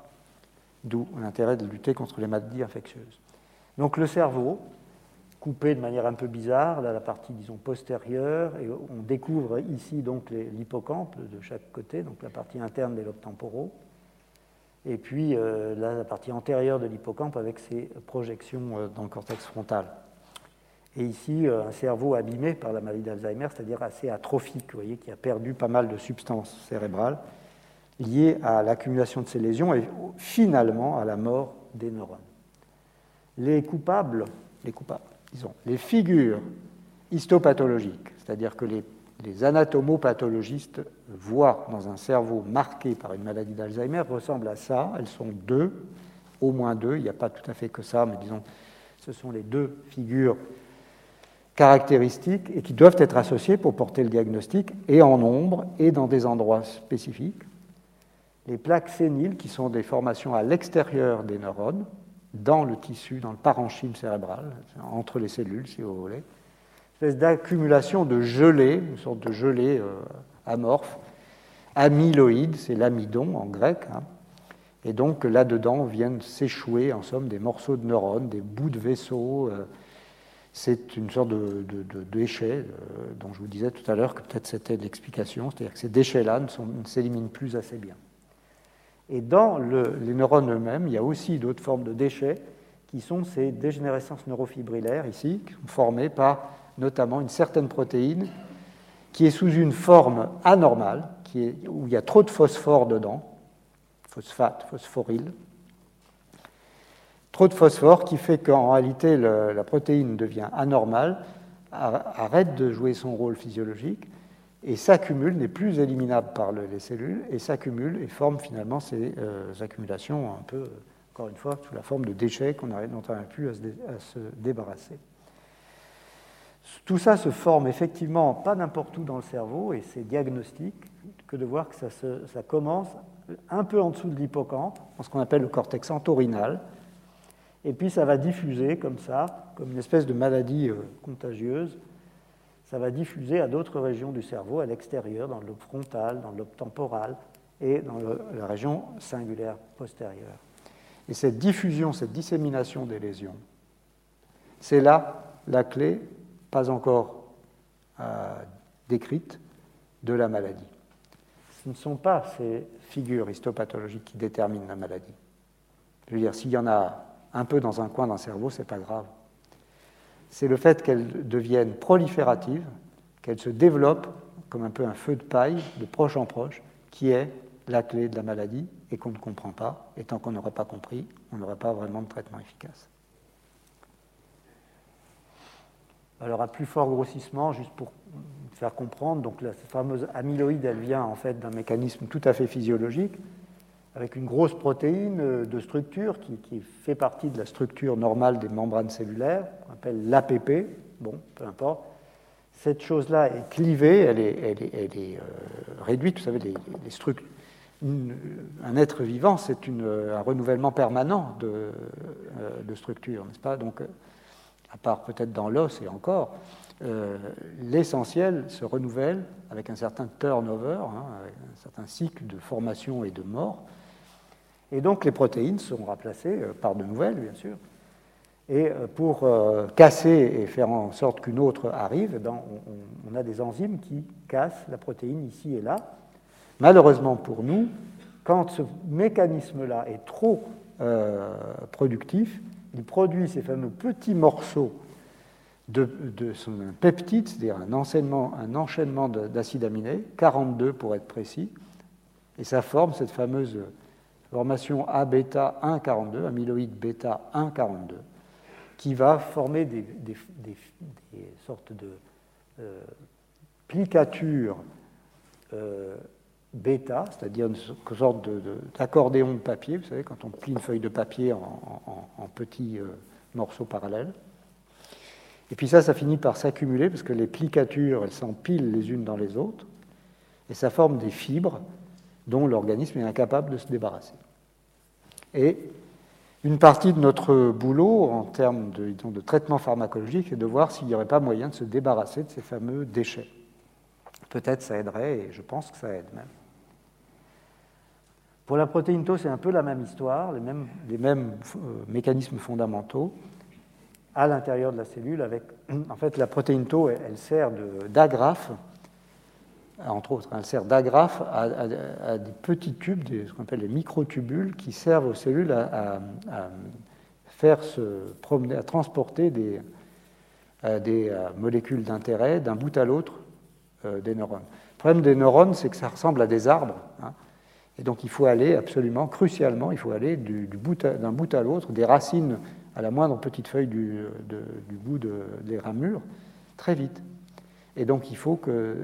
d'où l'intérêt de lutter contre les maladies infectieuses. Donc le cerveau, coupé de manière un peu bizarre, là, la partie disons postérieure, et on découvre ici donc l'hippocampe de chaque côté, donc la partie interne des lobes temporaux et puis euh, la partie antérieure de l'hippocampe avec ses projections euh, dans le cortex frontal. Et ici, euh, un cerveau abîmé par la maladie d'Alzheimer, c'est-à-dire assez atrophique, vous voyez, qui a perdu pas mal de substances cérébrales liées à l'accumulation de ces lésions et finalement à la mort des neurones. Les coupables, les coupables, disons, les figures histopathologiques, c'est-à-dire que les les anatomopathologistes voient dans un cerveau marqué par une maladie d'Alzheimer ressemblent à ça. Elles sont deux, au moins deux. Il n'y a pas tout à fait que ça, mais disons, ce sont les deux figures caractéristiques et qui doivent être associées pour porter le diagnostic, et en nombre, et dans des endroits spécifiques. Les plaques séniles, qui sont des formations à l'extérieur des neurones, dans le tissu, dans le parenchyme cérébral, entre les cellules, si vous voulez espèce d'accumulation de gelée, une sorte de gelée euh, amorphe, amyloïde, c'est l'amidon en grec, hein. et donc là-dedans viennent s'échouer en somme des morceaux de neurones, des bouts de vaisseaux. Euh, c'est une sorte de, déchet euh, dont je vous disais tout à l'heure que peut-être c'était l'explication, c'est-à-dire que ces déchets-là ne, s'éliminent plus assez bien. Et dans les neurones eux-mêmes, il y a aussi d'autres formes de déchets qui sont ces dégénérescences neurofibrillaires ici, qui sont formées par notamment une certaine protéine qui est sous une forme anormale, où il y a trop de phosphore dedans, phosphate, phosphoryle, trop de phosphore qui fait qu'en réalité la protéine devient anormale, arrête de jouer son rôle physiologique et s'accumule, n'est plus éliminable par les cellules, et s'accumule et forme finalement ces euh, accumulations un peu, encore une fois, sous la forme de déchets dont on plus à se débarrasser. Tout ça se forme effectivement pas n'importe où dans le cerveau et c'est diagnostique que de voir que ça, commence un peu en dessous de l'hippocampe, dans ce qu'on appelle le cortex entorhinal, et puis ça va diffuser comme ça, comme une espèce de maladie euh, contagieuse, ça va diffuser à d'autres régions du cerveau, à l'extérieur, dans le lobe frontal, dans le lobe temporal et dans la région singulaire postérieure. Et cette diffusion, cette dissémination des lésions, c'est là la clé pas encore euh, décrites de la maladie. Ce ne sont pas ces figures histopathologiques qui déterminent la maladie. Je veux dire, s'il y en a un peu dans un coin d'un cerveau, ce n'est pas grave. C'est le fait qu'elles deviennent prolifératives, qu'elles se développent comme un peu un feu de paille, de proche en proche, qui est la clé de la maladie et qu'on ne comprend pas. Et tant qu'on n'aurait pas compris, on n'aurait pas vraiment de traitement efficace. Alors à plus fort grossissement, juste pour faire comprendre, donc la fameuse amyloïde, elle vient en fait d'un mécanisme tout à fait physiologique, avec une grosse protéine euh, de structure qui, fait partie de la structure normale des membranes cellulaires, qu'on appelle l'APP, bon, peu importe. Cette chose-là est clivée, elle est, euh, réduite, vous savez, un être vivant, c'est un renouvellement permanent de, euh, de structures, n'est-ce pas? Donc, à part peut-être dans l'os et encore, euh, l'essentiel se renouvelle avec un certain turnover, hein, un certain cycle de formation et de mort. Et donc les protéines sont remplacées euh, par de nouvelles, bien sûr. Et euh, pour casser et faire en sorte qu'une autre arrive, eh on, on, a des enzymes qui cassent la protéine ici et là. Malheureusement pour nous, quand ce mécanisme-là est trop productif, il produit ces fameux petits morceaux de, son peptide, c'est-à-dire un, enchaînement d'acides aminés, 42 pour être précis, et ça forme cette fameuse formation A-bêta 1,42, amyloïde bêta 1,42, qui va former des sortes de euh, plicatures euh, bêta, c'est-à-dire une sorte d'accordéon de, de, papier, vous savez, quand on plie une feuille de papier en, en, petits euh, morceaux parallèles. Et puis ça, ça finit par s'accumuler parce que les plicatures, elles s'empilent les unes dans les autres, et ça forme des fibres dont l'organisme est incapable de se débarrasser. Et une partie de notre boulot en termes de, de traitement pharmacologique est de voir s'il n'y aurait pas moyen de se débarrasser de ces fameux déchets. Peut-être ça aiderait, et je pense que ça aide même. Pour la protéine Tau, c'est un peu la même histoire, les mêmes, euh, mécanismes fondamentaux à l'intérieur de la cellule. Avec, [clears throat] en fait, la protéine Tau, elle, sert d'agrafe entre autres, elle sert d'agrafe à, des petits tubes, des, ce qu'on appelle les microtubules, qui servent aux cellules à, faire se promener, à transporter des, des molécules d'intérêt d'un bout à l'autre euh, des neurones. Le problème des neurones, c'est que ça ressemble à des arbres. Hein, et donc il faut aller absolument, crucialement, il faut aller du, du bout d'un à l'autre, des racines à la moindre petite feuille du, bout de, des ramures, très vite. Et donc il faut que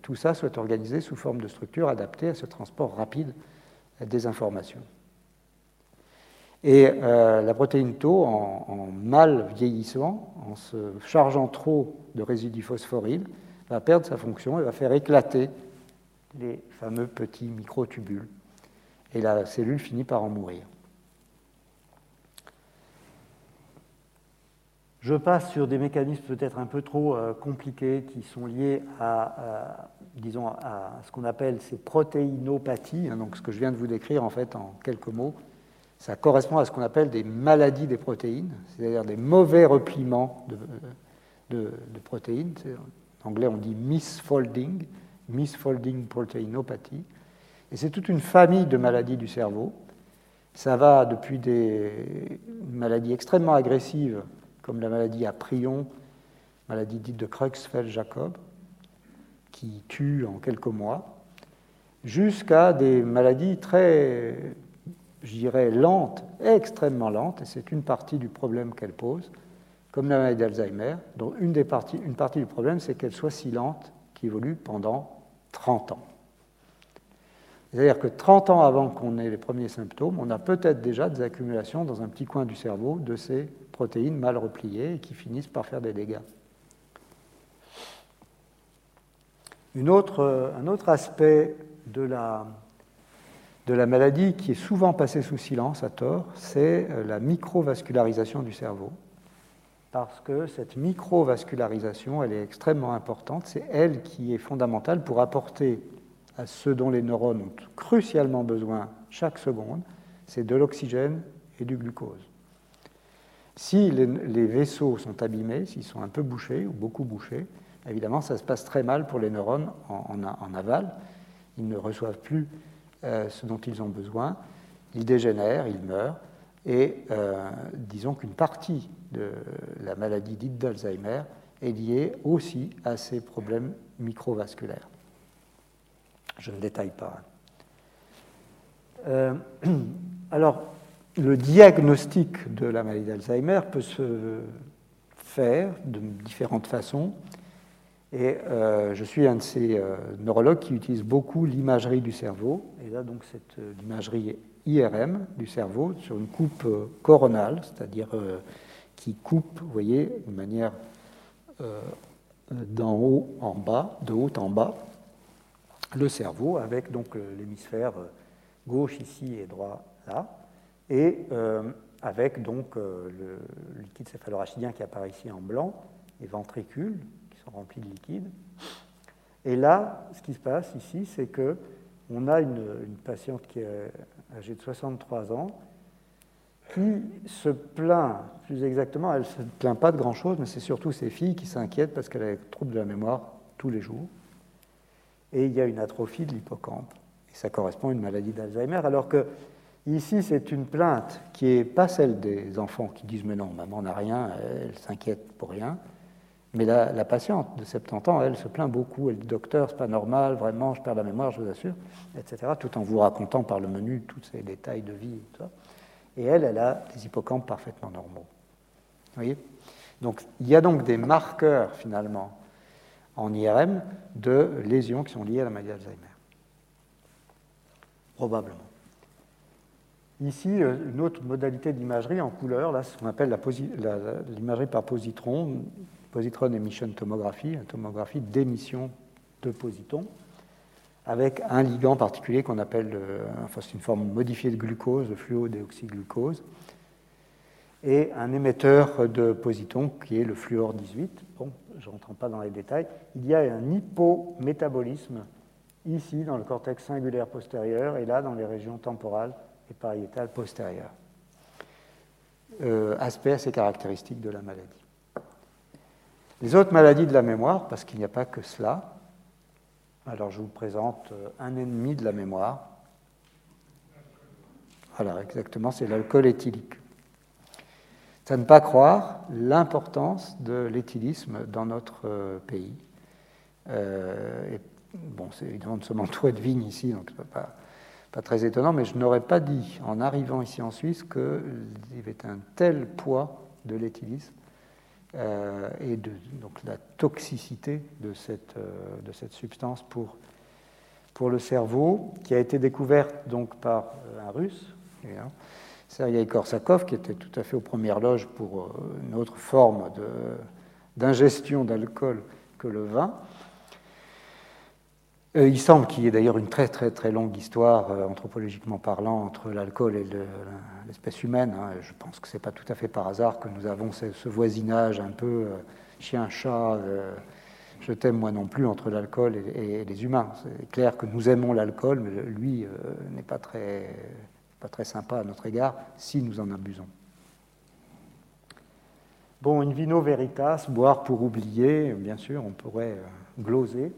tout ça soit organisé sous forme de structure adaptée à ce transport rapide des informations. Et euh, la protéine Tau, en, en, mal vieillissant, en se chargeant trop de résidus phosphoryles, va perdre sa fonction et va faire éclater les fameux petits microtubules. Et la cellule finit par en mourir. Je passe sur des mécanismes peut-être un peu trop euh, compliqués qui sont liés à, à ce qu'on appelle ces protéinopathies. Hein, donc, ce que je viens de vous décrire, en fait, en quelques mots, ça correspond à ce qu'on appelle des maladies des protéines, c'est-à-dire des mauvais repliements de, de protéines. En anglais, on dit misfolding, misfolding proteinopathy. Et c'est toute une famille de maladies du cerveau. Ça va depuis des maladies extrêmement agressives comme la maladie à prion, maladie dite de Creutzfeldt-Jacob, qui tue en quelques mois, jusqu'à des maladies très, je dirais, lentes, extrêmement lentes, et c'est une partie du problème qu'elle pose, comme la maladie d'Alzheimer, dont une, des parties, une partie du problème, c'est qu'elle soit si lente qu'il évolue pendant 30 ans. C'est-à-dire que 30 ans avant qu'on ait les premiers symptômes, on a peut-être déjà des accumulations dans un petit coin du cerveau de ces protéines mal repliées et qui finissent par faire des dégâts. Un autre aspect de la, de la maladie qui est souvent passé sous silence à tort, c'est la microvascularisation du cerveau. Parce que cette microvascularisation, elle est extrêmement importante. C'est elle qui est fondamentale pour apporter à ce dont les neurones ont crucialement besoin chaque seconde, c'est de l'oxygène et du glucose. Si les, vaisseaux sont abîmés, s'ils sont un peu bouchés ou beaucoup bouchés, évidemment, ça se passe très mal pour les neurones en aval. Ils ne reçoivent plus euh, ce dont ils ont besoin, ils dégénèrent, ils meurent, et euh, disons qu'une partie de la maladie dite d'Alzheimer est liée aussi à ces problèmes microvasculaires. Je ne détaille pas. [clears throat] alors, le diagnostic de la maladie d'Alzheimer peut se faire de différentes façons. Et euh, je suis un de ces euh, neurologues qui utilise beaucoup l'imagerie du cerveau. Et là, donc, c'est euh, l'imagerie IRM du cerveau sur une coupe coronale, c'est-à-dire qui coupe, vous voyez, de manière d'en haut en bas, de haut en bas, le cerveau avec donc l'hémisphère gauche ici et droit là, et avec donc le liquide céphalorachidien qui apparaît ici en blanc, les ventricules rempli de liquide. Et là, ce qui se passe ici, c'est que on a une, patiente qui est âgée de 63 ans qui se plaint, plus exactement, elle ne se plaint pas de grand-chose, mais c'est surtout ses filles qui s'inquiètent parce qu'elle a des troubles de la mémoire tous les jours. Et il y a une atrophie de l'hippocampe. Et ça correspond à une maladie d'Alzheimer, alors que ici, c'est une plainte qui n'est pas celle des enfants qui disent Mais non, maman n'a rien, elle s'inquiète pour rien. Mais la, patiente de 70 ans, elle se plaint beaucoup. Elle dit Docteur, c'est pas normal, vraiment, je perds la mémoire, je vous assure, etc. Tout en vous racontant par le menu tous ces détails de vie et tout ça. Et elle, elle a des hippocampes parfaitement normaux. Vous voyez? Donc, il y a donc des marqueurs, finalement, en IRM de lésions qui sont liées à la maladie d'Alzheimer. Probablement. Ici, euh, une autre modalité d'imagerie en couleur, là, ce qu'on appelle l'imagerie par positron, positron emission tomography, une tomographie d'émission de positons, avec un ligand particulier qu'on appelle, euh, enfin c'est une forme modifiée de glucose, de fluodéoxyglucose, et un émetteur de positons qui est le fluor 18. Bon, je ne rentre pas dans les détails. Il y a un hypométabolisme ici dans le cortex singulaire postérieur et là dans les régions temporales et pariétales postérieures. Euh, aspect assez caractéristique de la maladie. Les autres maladies de la mémoire, parce qu'il n'y a pas que cela, alors je vous présente euh, un ennemi de la mémoire. Voilà, exactement, c'est l'alcool éthylique. Ça ne pas croire l'importance de l'éthylisme dans notre euh, pays. Euh, bon, c'est évidemment de se de vignes ici, donc ce pas, pas très étonnant, mais je n'aurais pas dit, en arrivant ici en Suisse, qu'il y avait un tel poids de l'éthylisme et de donc, la toxicité de cette, euh, de cette substance pour, pour le cerveau, qui a été découverte donc, par euh, un russe, Sergei Korsakov, qui était tout à fait aux premières loges pour une autre forme d'ingestion d'alcool que le vin. Euh, il semble qu'il y ait d'ailleurs une très très très longue histoire, euh, anthropologiquement parlant, entre l'alcool et l'espèce humaine. Hein. Je pense que ce n'est pas tout à fait par hasard que nous avons ce, voisinage un peu euh, chien-chat, je t'aime moi non plus, entre l'alcool et, les humains. C'est clair que nous aimons l'alcool, mais lui n'est pas très, pas très sympa à notre égard si nous en abusons. Bon, in vino veritas, boire pour oublier, bien sûr, on pourrait gloser.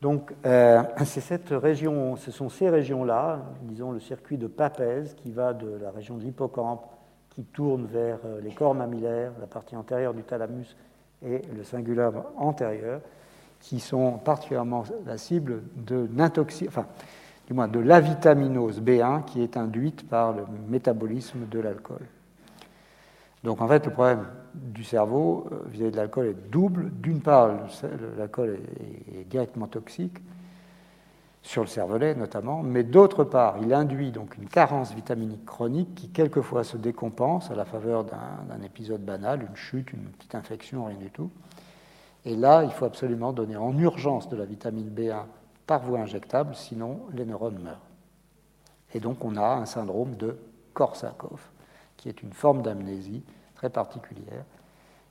Donc, euh, [laughs] c'est cette région, ce sont ces régions-là, disons le circuit de Papez, qui va de la région de l'hippocampe, qui tourne vers euh, les corps mammillaires, la partie antérieure du thalamus et le cingulum antérieur, qui sont particulièrement la cible de enfin, du moins de l'avitaminose B1 qui est induite par le métabolisme de l'alcool. Donc en fait, le problème du cerveau euh, vis-à-vis de l'alcool est double. D'une part, l'alcool est, directement toxique, sur le cervelet notamment, mais d'autre part, il induit donc une carence vitaminique chronique qui quelquefois se décompense à la faveur d'un épisode banal, une chute, une petite infection, rien du tout. Et là, il faut absolument donner en urgence de la vitamine B1 par voie injectable, sinon les neurones meurent. Et donc on a un syndrome de Korsakoff qui est une forme d'amnésie très particulière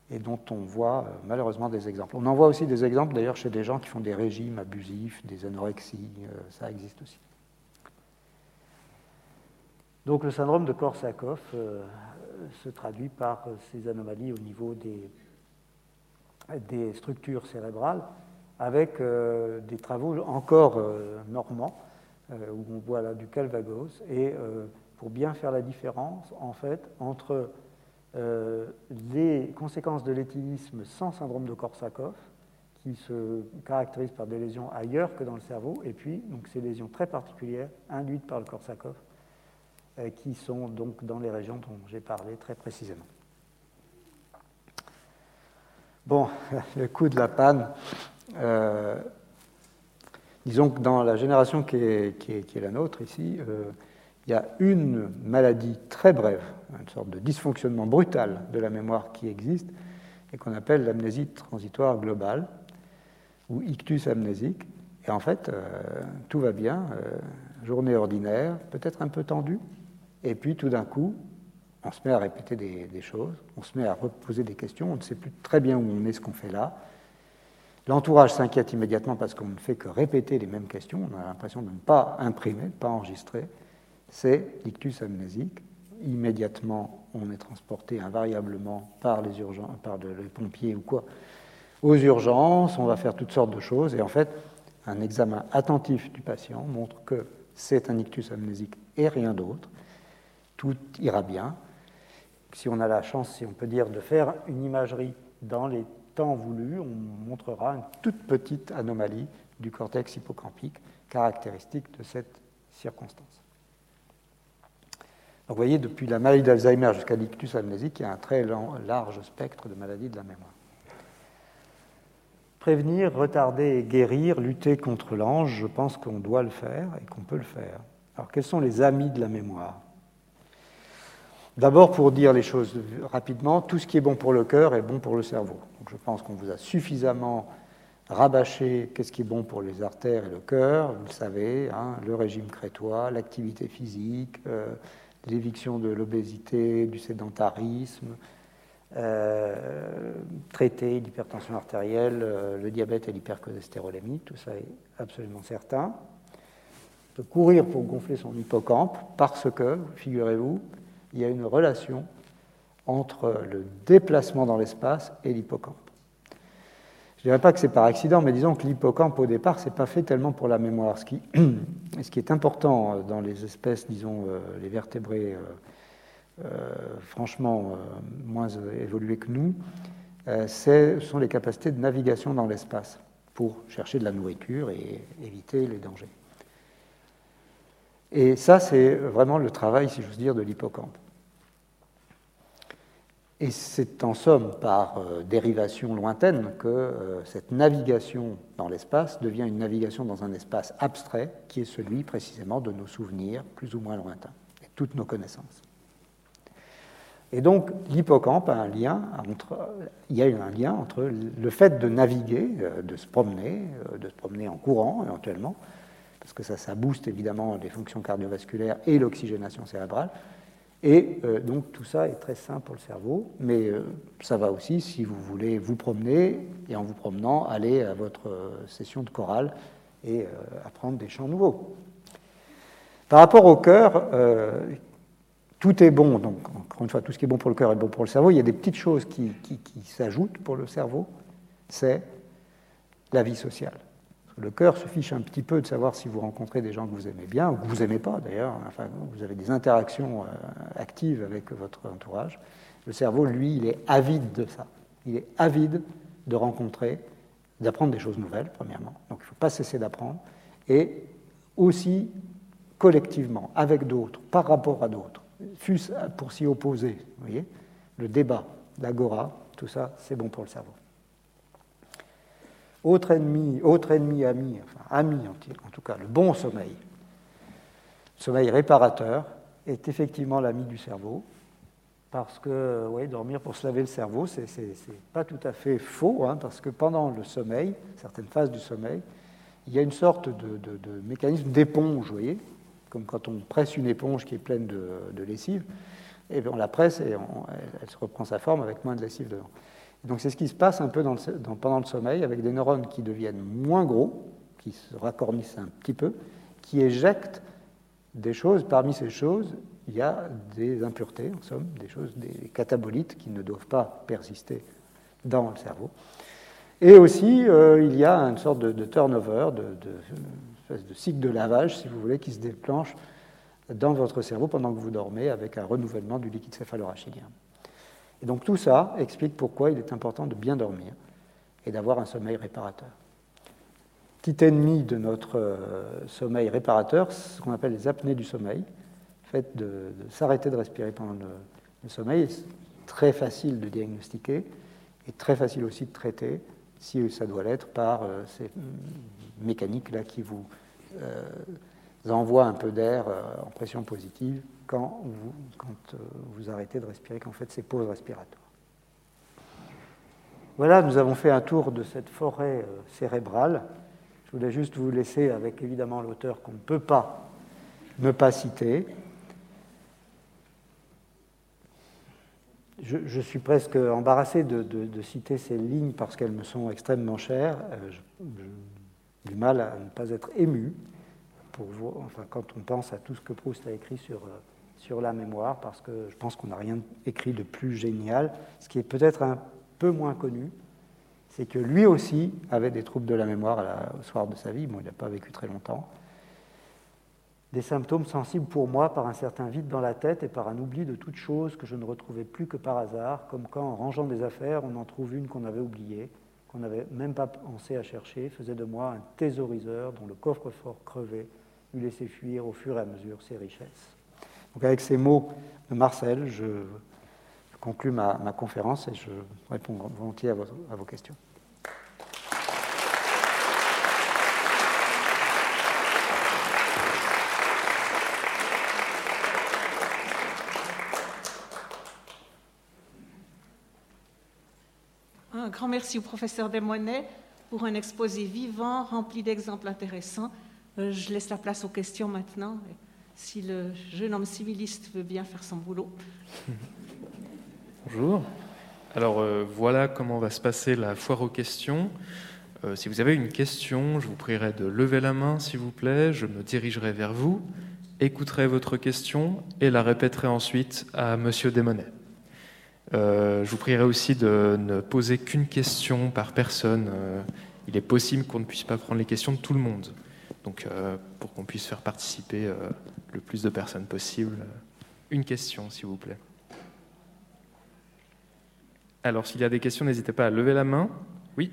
et dont on voit euh, malheureusement des exemples. On en voit aussi des exemples d'ailleurs chez des gens qui font des régimes abusifs, des anorexies, euh, ça existe aussi. Donc le syndrome de Korsakoff euh, se traduit par ces anomalies au niveau des, des structures cérébrales avec des travaux encore normands où on voit là du Calvagos et pour bien faire la différence en fait entre euh, les conséquences de l'éthylisme sans syndrome de Korsakoff, qui se caractérisent par des lésions ailleurs que dans le cerveau, et puis donc, ces lésions très particulières induites par le Korsakoff, euh, qui sont donc dans les régions dont j'ai parlé très précisément. Bon, [laughs] le coup de la panne. Euh, disons que dans la génération qui est, la nôtre ici, il y a une maladie très brève, une sorte de dysfonctionnement brutal de la mémoire qui existe et qu'on appelle l'amnésie transitoire globale ou ictus amnésique. Et en fait, euh, tout va bien, journée ordinaire, peut-être un peu tendue, et puis tout d'un coup, on se met à répéter des, choses, on se met à reposer des questions, on ne sait plus très bien où on est, ce qu'on fait là. L'entourage s'inquiète immédiatement parce qu'on ne fait que répéter les mêmes questions, on a l'impression de ne pas imprimer, de ne pas enregistrer. C'est l'ictus amnésique. Immédiatement, on est transporté invariablement par les, pompiers ou quoi aux urgences, on va faire toutes sortes de choses, et en fait, un examen attentif du patient montre que c'est un ictus amnésique et rien d'autre. Tout ira bien si on a la chance, si on peut dire, de faire une imagerie dans les temps voulus, on montrera une toute petite anomalie du cortex hippocampique caractéristique de cette circonstance. Vous voyez, depuis la maladie d'Alzheimer jusqu'à l'ictus amnésique, il y a un très large spectre de maladies de la mémoire. Prévenir, retarder et guérir, lutter contre l'ange, je pense qu'on doit le faire et qu'on peut le faire. Alors quels sont les amis de la mémoire? D'abord, pour dire les choses rapidement, tout ce qui est bon pour le cœur est bon pour le cerveau. Donc, je pense qu'on vous a suffisamment rabâché qu'est-ce qui est bon pour les artères et le cœur. Vous le savez, hein, le régime crétois, l'activité physique, euh, l'éviction de l'obésité, du sédentarisme, euh, traiter l'hypertension artérielle, euh, le diabète et l'hypercholestérolémie, tout ça est absolument certain. De courir pour gonfler son hippocampe parce que, figurez-vous, il y a une relation entre le déplacement dans l'espace et l'hippocampe. Je ne dirais pas que c'est par accident, mais disons que l'hippocampe, au départ, ce n'est pas fait tellement pour la mémoire. Ce qui, [clears throat] est important dans les espèces, disons, euh, les vertébrés, euh, euh, franchement moins évolués que nous, ce sont les capacités de navigation dans l'espace pour chercher de la nourriture et éviter les dangers. Et ça, c'est vraiment le travail, si j'ose dire, de l'hippocampe. Et c'est en somme par euh, dérivation lointaine que euh, cette navigation dans l'espace devient une navigation dans un espace abstrait qui est celui précisément de nos souvenirs plus ou moins lointains et toutes nos connaissances. Et donc l'hippocampe a un lien entre, il y a un lien entre le fait de naviguer, euh, de se promener, de se promener en courant éventuellement, parce que ça, ça booste évidemment les fonctions cardiovasculaires et l'oxygénation cérébrale. Et euh, donc tout ça est très sain pour le cerveau, mais euh, ça va aussi si vous voulez vous promener et en vous promenant aller à votre euh, session de chorale et apprendre des chants nouveaux. Par rapport au cœur, tout est bon, donc encore une fois, tout ce qui est bon pour le cœur est bon pour le cerveau. Il y a des petites choses qui s'ajoutent pour le cerveau, c'est la vie sociale. Le cœur se fiche un petit peu de savoir si vous rencontrez des gens que vous aimez bien ou que vous n'aimez pas d'ailleurs. Enfin, vous avez des interactions euh, actives avec votre entourage. Le cerveau, lui, il est avide de ça. Il est avide de rencontrer, d'apprendre des choses nouvelles, premièrement. Donc il ne faut pas cesser d'apprendre. Et aussi collectivement, avec d'autres, par rapport à d'autres, fût-ce pour s'y opposer. Vous voyez Le débat, l'agora, tout ça, c'est bon pour le cerveau. Autre ennemi, autre ennemi ami, enfin ami en tout cas, le bon sommeil, sommeil réparateur, est effectivement l'ami du cerveau, parce que oui, dormir pour se laver le cerveau, c'est pas tout à fait faux, hein, parce que pendant le sommeil, certaines phases du sommeil, il y a une sorte de, mécanisme d'éponge, vous voyez, comme quand on presse une éponge qui est pleine de, lessive, et on la presse et elle, se reprend sa forme avec moins de lessive dedans. Donc c'est ce qui se passe un peu pendant le sommeil avec des neurones qui deviennent moins gros, qui se raccornissent un petit peu, qui éjectent des choses. Parmi ces choses, il y a des impuretés, en somme, des choses, des catabolites qui ne doivent pas persister dans le cerveau. Et aussi, euh, il y a une sorte de, turnover, de, de, de, cycle de lavage, si vous voulez, qui se déclenche dans votre cerveau pendant que vous dormez avec un renouvellement du liquide céphalorachidien. Et donc tout ça explique pourquoi il est important de bien dormir et d'avoir un sommeil réparateur. Petit ennemi de notre euh, sommeil réparateur, ce qu'on appelle les apnées du sommeil, le fait de, s'arrêter de respirer pendant le, sommeil. C'est très facile de diagnostiquer et très facile aussi de traiter si ça doit l'être par euh, ces mécaniques-là qui vous euh, envoient un peu d'air en pression positive quand vous, quand, vous arrêtez de respirer, qu'en fait c'est pauses respiratoires. Voilà, nous avons fait un tour de cette forêt cérébrale. Je voulais juste vous laisser avec évidemment l'auteur qu'on ne peut pas ne pas citer. Je, suis presque embarrassé de, citer ces lignes parce qu'elles me sont extrêmement chères. Euh, j'ai du mal à ne pas être ému enfin, quand on pense à tout ce que Proust a écrit sur, euh, sur la mémoire, parce que je pense qu'on n'a rien écrit de plus génial, ce qui est peut-être un peu moins connu, c'est que lui aussi avait des troubles de la mémoire au soir de sa vie. Bon, il n'a pas vécu très longtemps. Des symptômes sensibles pour moi par un certain vide dans la tête et par un oubli de toute chose que je ne retrouvais plus que par hasard, comme quand en rangeant des affaires, on en trouve une qu'on avait oubliée, qu'on n'avait même pas pensé à chercher, faisait de moi un thésauriseur dont le coffre-fort crevé lui laissait fuir au fur et à mesure ses richesses. Donc avec ces mots de Marcel, je conclue ma, conférence et je réponds volontiers à vos questions. Un grand merci au professeur Desmonnets pour un exposé vivant, rempli d'exemples intéressants. Euh, je laisse la place aux questions maintenant, si le jeune homme civiliste veut bien faire son boulot. Bonjour. Alors euh, voilà comment va se passer la foire aux questions. Euh, si vous avez une question, je vous prierai de lever la main, s'il vous plaît. Je me dirigerai vers vous, écouterai votre question et la répéterai ensuite à Monsieur Desmonnets. Euh, je vous prierai aussi de ne poser qu'une question par personne. Il est possible qu'on ne puisse pas prendre les questions de tout le monde. Donc, euh, pour qu'on puisse faire participer le plus de personnes possible, une question, s'il vous plaît. Alors, s'il y a des questions, n'hésitez pas à lever la main. Oui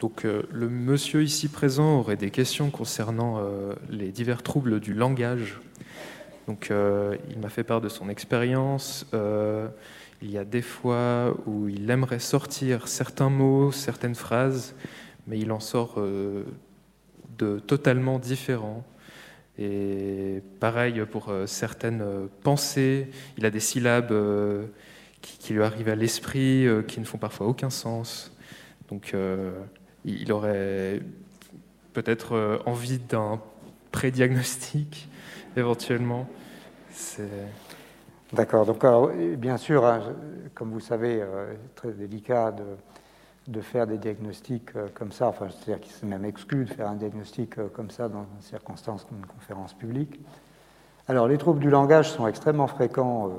Donc euh, le monsieur ici présent aurait des questions concernant euh, les divers troubles du langage. Donc euh, il m'a fait part de son expérience. il y a des fois où il aimerait sortir certains mots, certaines phrases, mais il en sort de totalement différents. Et pareil pour certaines pensées, il a des syllabes qui, qui, lui arrivent à l'esprit, qui ne font parfois aucun sens. Donc il aurait peut-être euh, envie d'un pré-diagnostic [laughs] éventuellement. D'accord. Donc, bien sûr, hein, comme vous savez, euh, très délicat de, faire des diagnostics euh, comme ça. Enfin, c'est-à-dire qu'il s'est même exclu de faire un diagnostic comme ça dans une circonstance comme une conférence publique. Alors, les troubles du langage sont extrêmement fréquents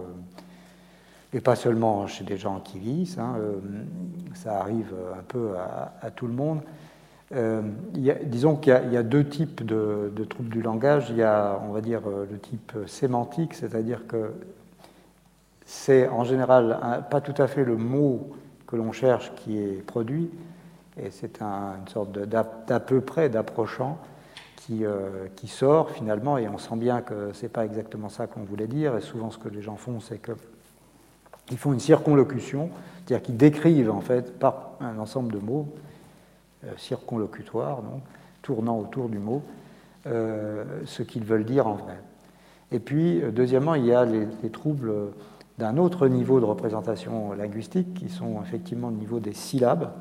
et pas seulement chez des gens qui vivent, hein, euh, ça arrive un peu à, tout le monde. Euh, disons qu'il y, a deux types de, troubles du langage. Il y a, on va dire, euh, le type sémantique, c'est-à-dire que c'est en général pas tout à fait le mot que l'on cherche qui est produit, et c'est une sorte d'à peu près d'approchant qui, qui, sort finalement, et on sent bien que c'est pas exactement ça qu'on voulait dire, et souvent ce que les gens font, c'est que ils font une circonlocution, c'est-à-dire qu'ils décrivent en fait par un ensemble de mots euh, circonlocutoires, donc, tournant autour du mot, euh, ce qu'ils veulent dire en vrai. Et puis, euh, deuxièmement, il y a les, troubles d'un autre niveau de représentation linguistique, qui sont effectivement au niveau des syllabes.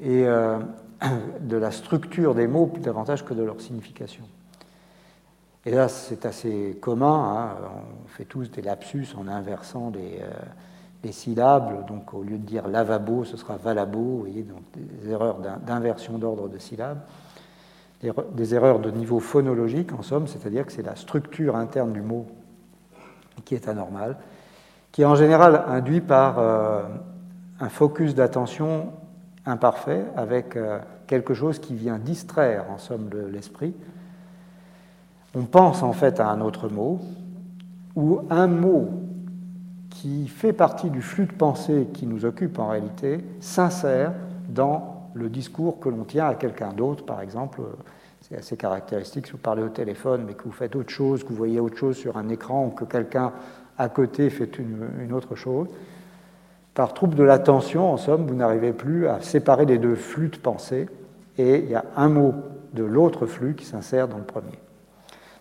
Et [coughs] de la structure des mots davantage que de leur signification. Et là, c'est assez commun. Hein. On fait tous des lapsus en inversant euh, syllabes. Donc, au lieu de dire lavabo, ce sera valabo. Vous voyez, donc des erreurs d'inversion d'ordre de syllabes. Des, erreurs de niveau phonologique, en somme, c'est-à-dire que c'est la structure interne du mot qui est anormale, qui est en général induit par euh, un focus d'attention imparfait avec euh, quelque chose qui vient distraire, en somme, l'esprit on pense en fait à un autre mot, ou un mot qui fait partie du flux de pensée qui nous occupe en réalité s'insère dans le discours que l'on tient à quelqu'un d'autre, par exemple. C'est assez caractéristique si vous parlez au téléphone, mais que vous faites autre chose, que vous voyez autre chose sur un écran, ou que quelqu'un à côté fait une, une autre chose. Par trouble de l'attention, en somme, vous n'arrivez plus à séparer les deux flux de pensée, et il y a un mot de l'autre flux qui s'insère dans le premier.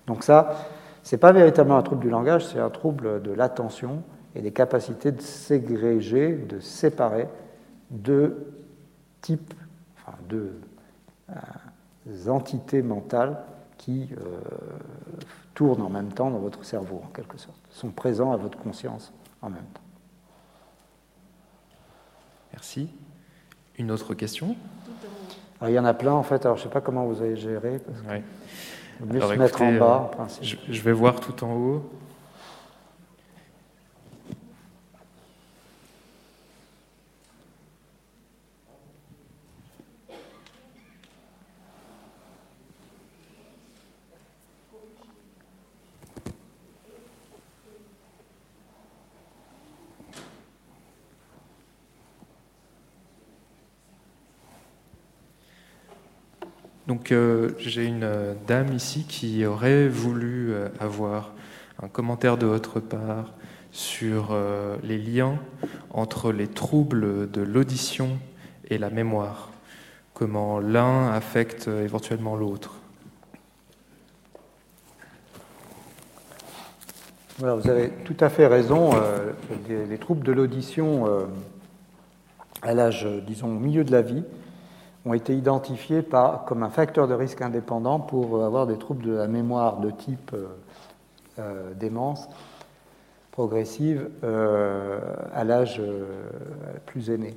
Donc ça, ce n'est pas véritablement un trouble du langage, c'est un trouble de l'attention et des capacités de ségréger, de séparer deux types, enfin deux euh, entités mentales qui euh, tournent en même temps dans votre cerveau, en quelque sorte, sont présents à votre conscience en même temps. Merci. Une autre question? Il y en a plein en fait, alors je ne sais pas comment vous avez géré. Parce alors, se mettre en bas, je, vais voir tout en haut. Euh, j'ai une euh, dame ici qui aurait voulu euh, avoir un commentaire de votre part sur les liens entre les troubles de l'audition et la mémoire, comment l'un affecte éventuellement l'autre. Vous avez tout à fait raison. les, troubles de l'audition à l'âge, disons, au milieu de la vie, ont été identifiés comme un facteur de risque indépendant pour avoir des troubles de la mémoire de type euh, euh, démence progressive euh, à l'âge plus aîné.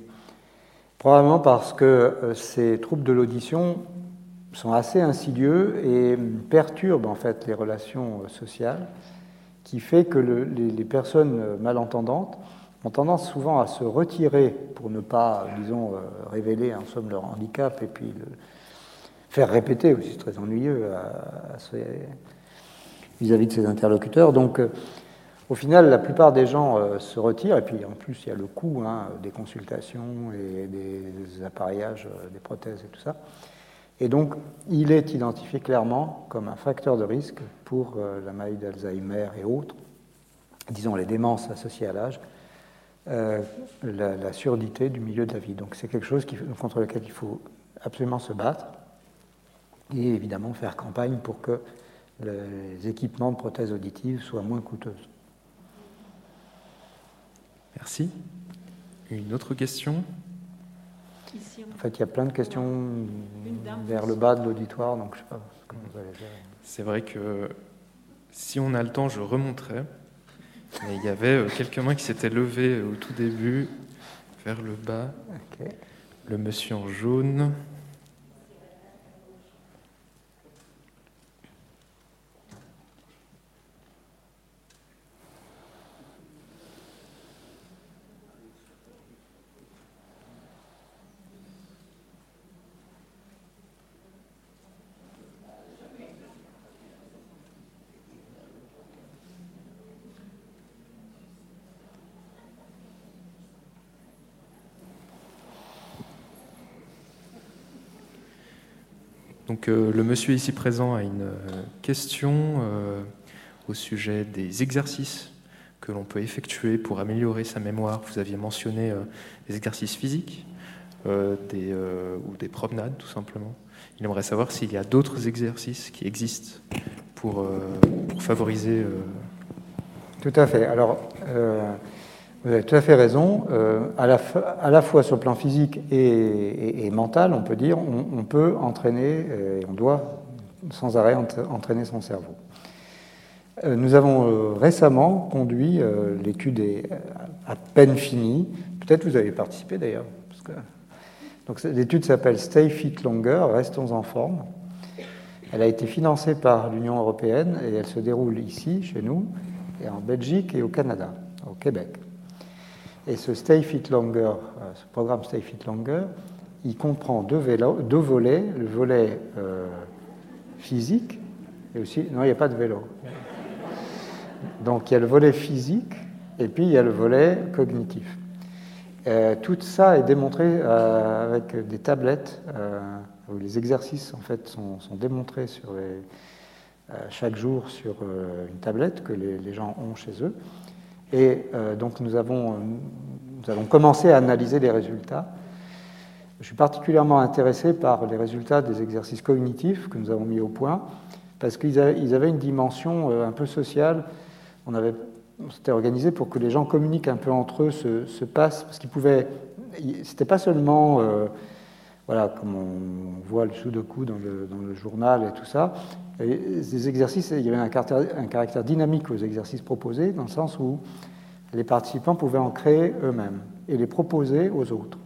Probablement parce que ces troubles de l'audition sont assez insidieux et perturbent en fait les relations sociales, qui fait que les, personnes malentendantes ont tendance souvent à se retirer pour ne pas, disons, euh, révéler en somme leur handicap et puis le faire répéter aussi, très ennuyeux vis-à-vis de ses interlocuteurs. Donc, euh, au final, la plupart des gens euh, se retirent, et puis en plus, il y a le coût hein, des consultations et des appareillages, des prothèses et tout ça. Et donc, il est identifié clairement comme un facteur de risque pour la maladie d'Alzheimer et autres, disons les démences associées à l'âge, euh, la, surdité du milieu de la vie. Donc c'est quelque chose contre lequel il faut absolument se battre et évidemment faire campagne pour que les équipements de prothèses auditives soient moins coûteuses. Merci. Une autre question? En fait, il y a plein de questions vers le bas de l'auditoire, donc je ne sais pas comment vous allez faire. C'est vrai que si on a le temps, je remonterai il y avait euh, quelques mains qui s'étaient levées au tout début, vers le bas. Le monsieur en jaune. Euh, le monsieur ici présent a une euh, question euh, au sujet des exercices que l'on peut effectuer pour améliorer sa mémoire. Vous aviez mentionné des exercices physiques ou des promenades tout simplement. Il aimerait savoir s'il y a d'autres exercices qui existent pour, pour favoriser... Tout à fait. Alors, Vous avez tout à fait raison. Euh, à, la, fois sur le plan physique et, mental, on peut dire, on, peut entraîner, et on doit sans arrêt entraîner son cerveau. Euh, nous avons euh, récemment conduit, l'étude est à peine finie, peut-être vous avez participé d'ailleurs. Donc l'étude s'appelle Stay Fit Longer, Restons en forme. Elle a été financée par l'Union européenne et elle se déroule ici, chez nous, et en Belgique et au Canada, au Québec. Et ce Stay Fit Longer, euh, ce programme Stay Fit Longer, il comprend deux, volets, le volet euh, physique et aussi... Non, il n'y a pas de vélo. Donc il y a le volet physique et puis il y a le volet cognitif. Euh, tout ça est démontré avec des tablettes où les exercices en fait sont, démontrés chaque jour sur une tablette que les, gens ont chez eux. Et euh, donc nous avons, nous avons commencé à analyser les résultats. Je suis particulièrement intéressé par les résultats des exercices cognitifs que nous avons mis au point, parce qu'ils avaient une dimension euh, un peu sociale. On avait s'était organisé pour que les gens communiquent un peu entre eux, se, se passent, parce qu'ils pouvaient. C'était pas seulement, euh, voilà, comme on voit le sudoku dans le, dans le journal et tout ça. ces exercices, il y avait un caractère, dynamique aux exercices proposés, dans le sens où les participants pouvaient en créer eux-mêmes et les proposer aux autres,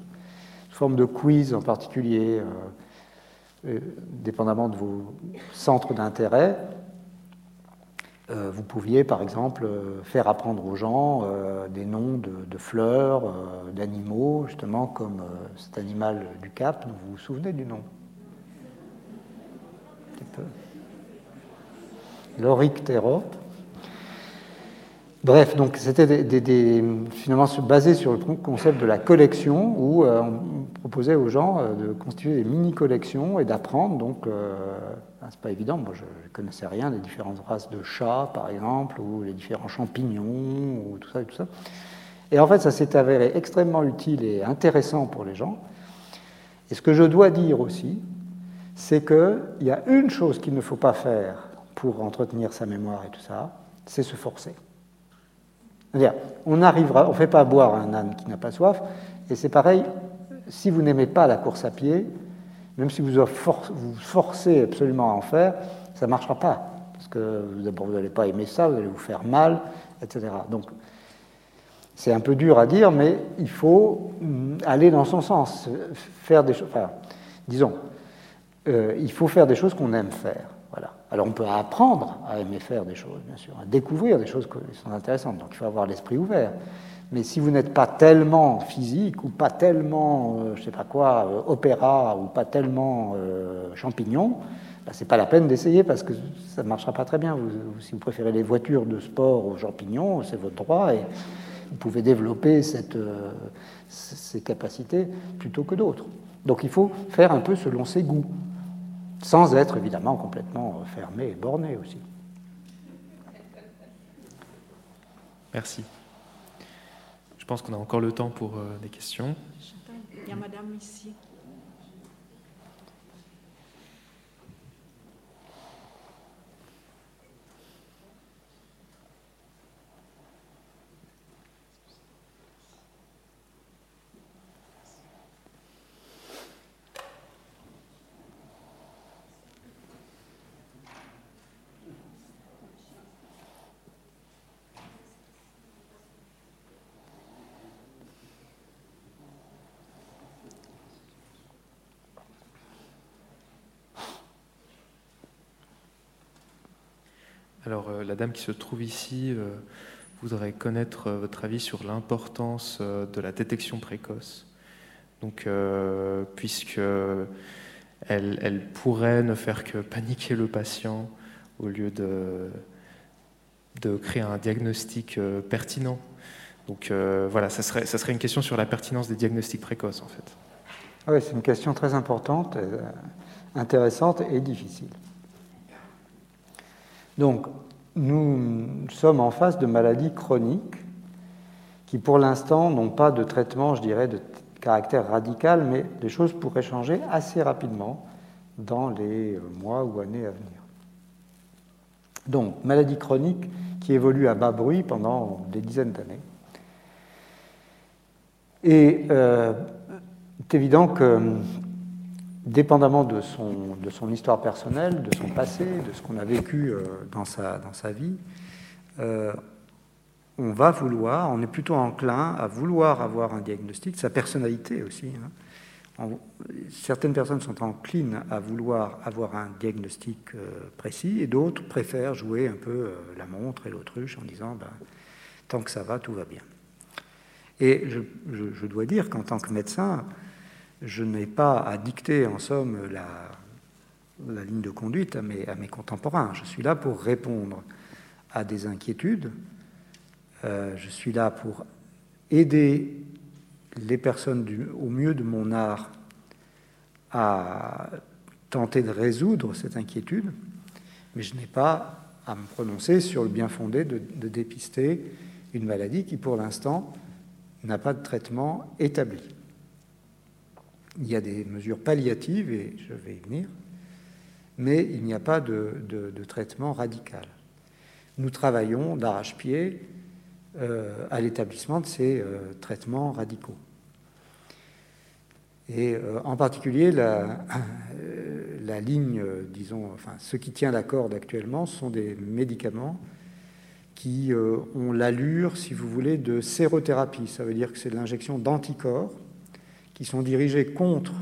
sous forme de quiz en particulier, euh, dépendamment de vos centres d'intérêt. Euh, vous pouviez, par exemple, faire apprendre aux gens des noms de, fleurs, d'animaux, justement comme cet animal du Cap, vous vous souvenez du nom? Peu. Bref, donc c'était des, finalement basé sur le concept de la collection où euh, on proposait aux gens euh, de constituer des mini-collections et d'apprendre. Donc, euh, c'est pas évident. Moi, je ne connaissais rien des différentes races de chats, par exemple, ou les différents champignons, ou tout ça tout ça. Et en fait, ça s'est avéré extrêmement utile et intéressant pour les gens. Et ce que je dois dire aussi, c'est qu'il y a une chose qu'il ne faut pas faire pour entretenir sa mémoire et tout ça, c'est se forcer on arrivera, on ne fait pas boire un âne qui n'a pas soif, et c'est pareil, si vous n'aimez pas la course à pied, même si vous vous forcez absolument à en faire, ça ne marchera pas, parce que d'abord vous n'allez pas aimer ça, vous allez vous faire mal, etc. Donc c'est un peu dur à dire, mais il faut mm, aller dans son sens, faire des choses, disons, euh, il faut faire des choses qu'on aime faire. Alors on peut apprendre à aimer faire des choses, bien sûr, à découvrir des choses qui sont intéressantes. Donc il faut avoir l'esprit ouvert. Mais si vous n'êtes pas tellement physique ou pas tellement, euh, je sais pas quoi, euh, opéra ou pas tellement euh, champignon, bah, c'est pas la peine d'essayer parce que ça ne marchera pas très bien. si vous préférez les voitures de sport aux champignons, c'est votre droit et vous pouvez développer cette, ces capacités plutôt que d'autres. Donc il faut faire un peu selon ses goûts sans être évidemment complètement fermé et borné aussi. Merci. Je pense qu'on a encore le temps pour euh, des questions. Il y a madame ici. Alors, euh, la dame qui se trouve ici euh, voudrait connaître euh, votre avis sur l'importance de la détection précoce. Donc, puisque elle, pourrait ne faire que paniquer le patient au lieu de, créer un diagnostic pertinent. Donc voilà, ça serait, ça serait une question sur la pertinence des diagnostics précoces en fait. Ah oui, c'est une question très importante, intéressante et difficile. Donc, nous sommes en face de maladies chroniques qui, pour l'instant, n'ont pas de traitement, je dirais, de caractère radical, mais les choses pourraient changer assez rapidement dans les mois ou années à venir. Donc, maladie chronique qui évolue à bas bruit pendant des dizaines d'années. Et euh, c'est évident que, dépendamment de son, de son, histoire personnelle, de son passé, de ce qu'on a vécu euh, dans, sa, dans sa vie, euh, on va vouloir, on est plutôt enclin à vouloir avoir un diagnostic, sa personnalité aussi. Hein. certaines personnes sont enclines à vouloir avoir un diagnostic précis et d'autres préfèrent jouer un peu la montre et l'autruche en disant ben, tant que ça va, tout va bien. Et je, dois dire qu'en tant que médecin, je n'ai pas à dicter en somme la, ligne de conduite à mes, contemporains. Je suis là pour répondre à des inquiétudes. Euh, je suis là pour aider les personnes au mieux de mon art à tenter de résoudre cette inquiétude, mais je n'ai pas à me prononcer sur le bien fondé de dépister une maladie qui, pour l'instant, n'a pas de traitement établi. Il y a des mesures palliatives, et je vais y venir, mais il n'y a pas de, traitement radical. Nous travaillons d'arrache-pied euh, à l'établissement de ces euh, traitements radicaux. Et euh, en particulier, la, ligne, disons, enfin, ce qui tient la corde actuellement sont des médicaments qui ont l'allure, si vous voulez, de sérothérapie. Ça veut dire que c'est de l'injection d'anticorps sont dirigés contre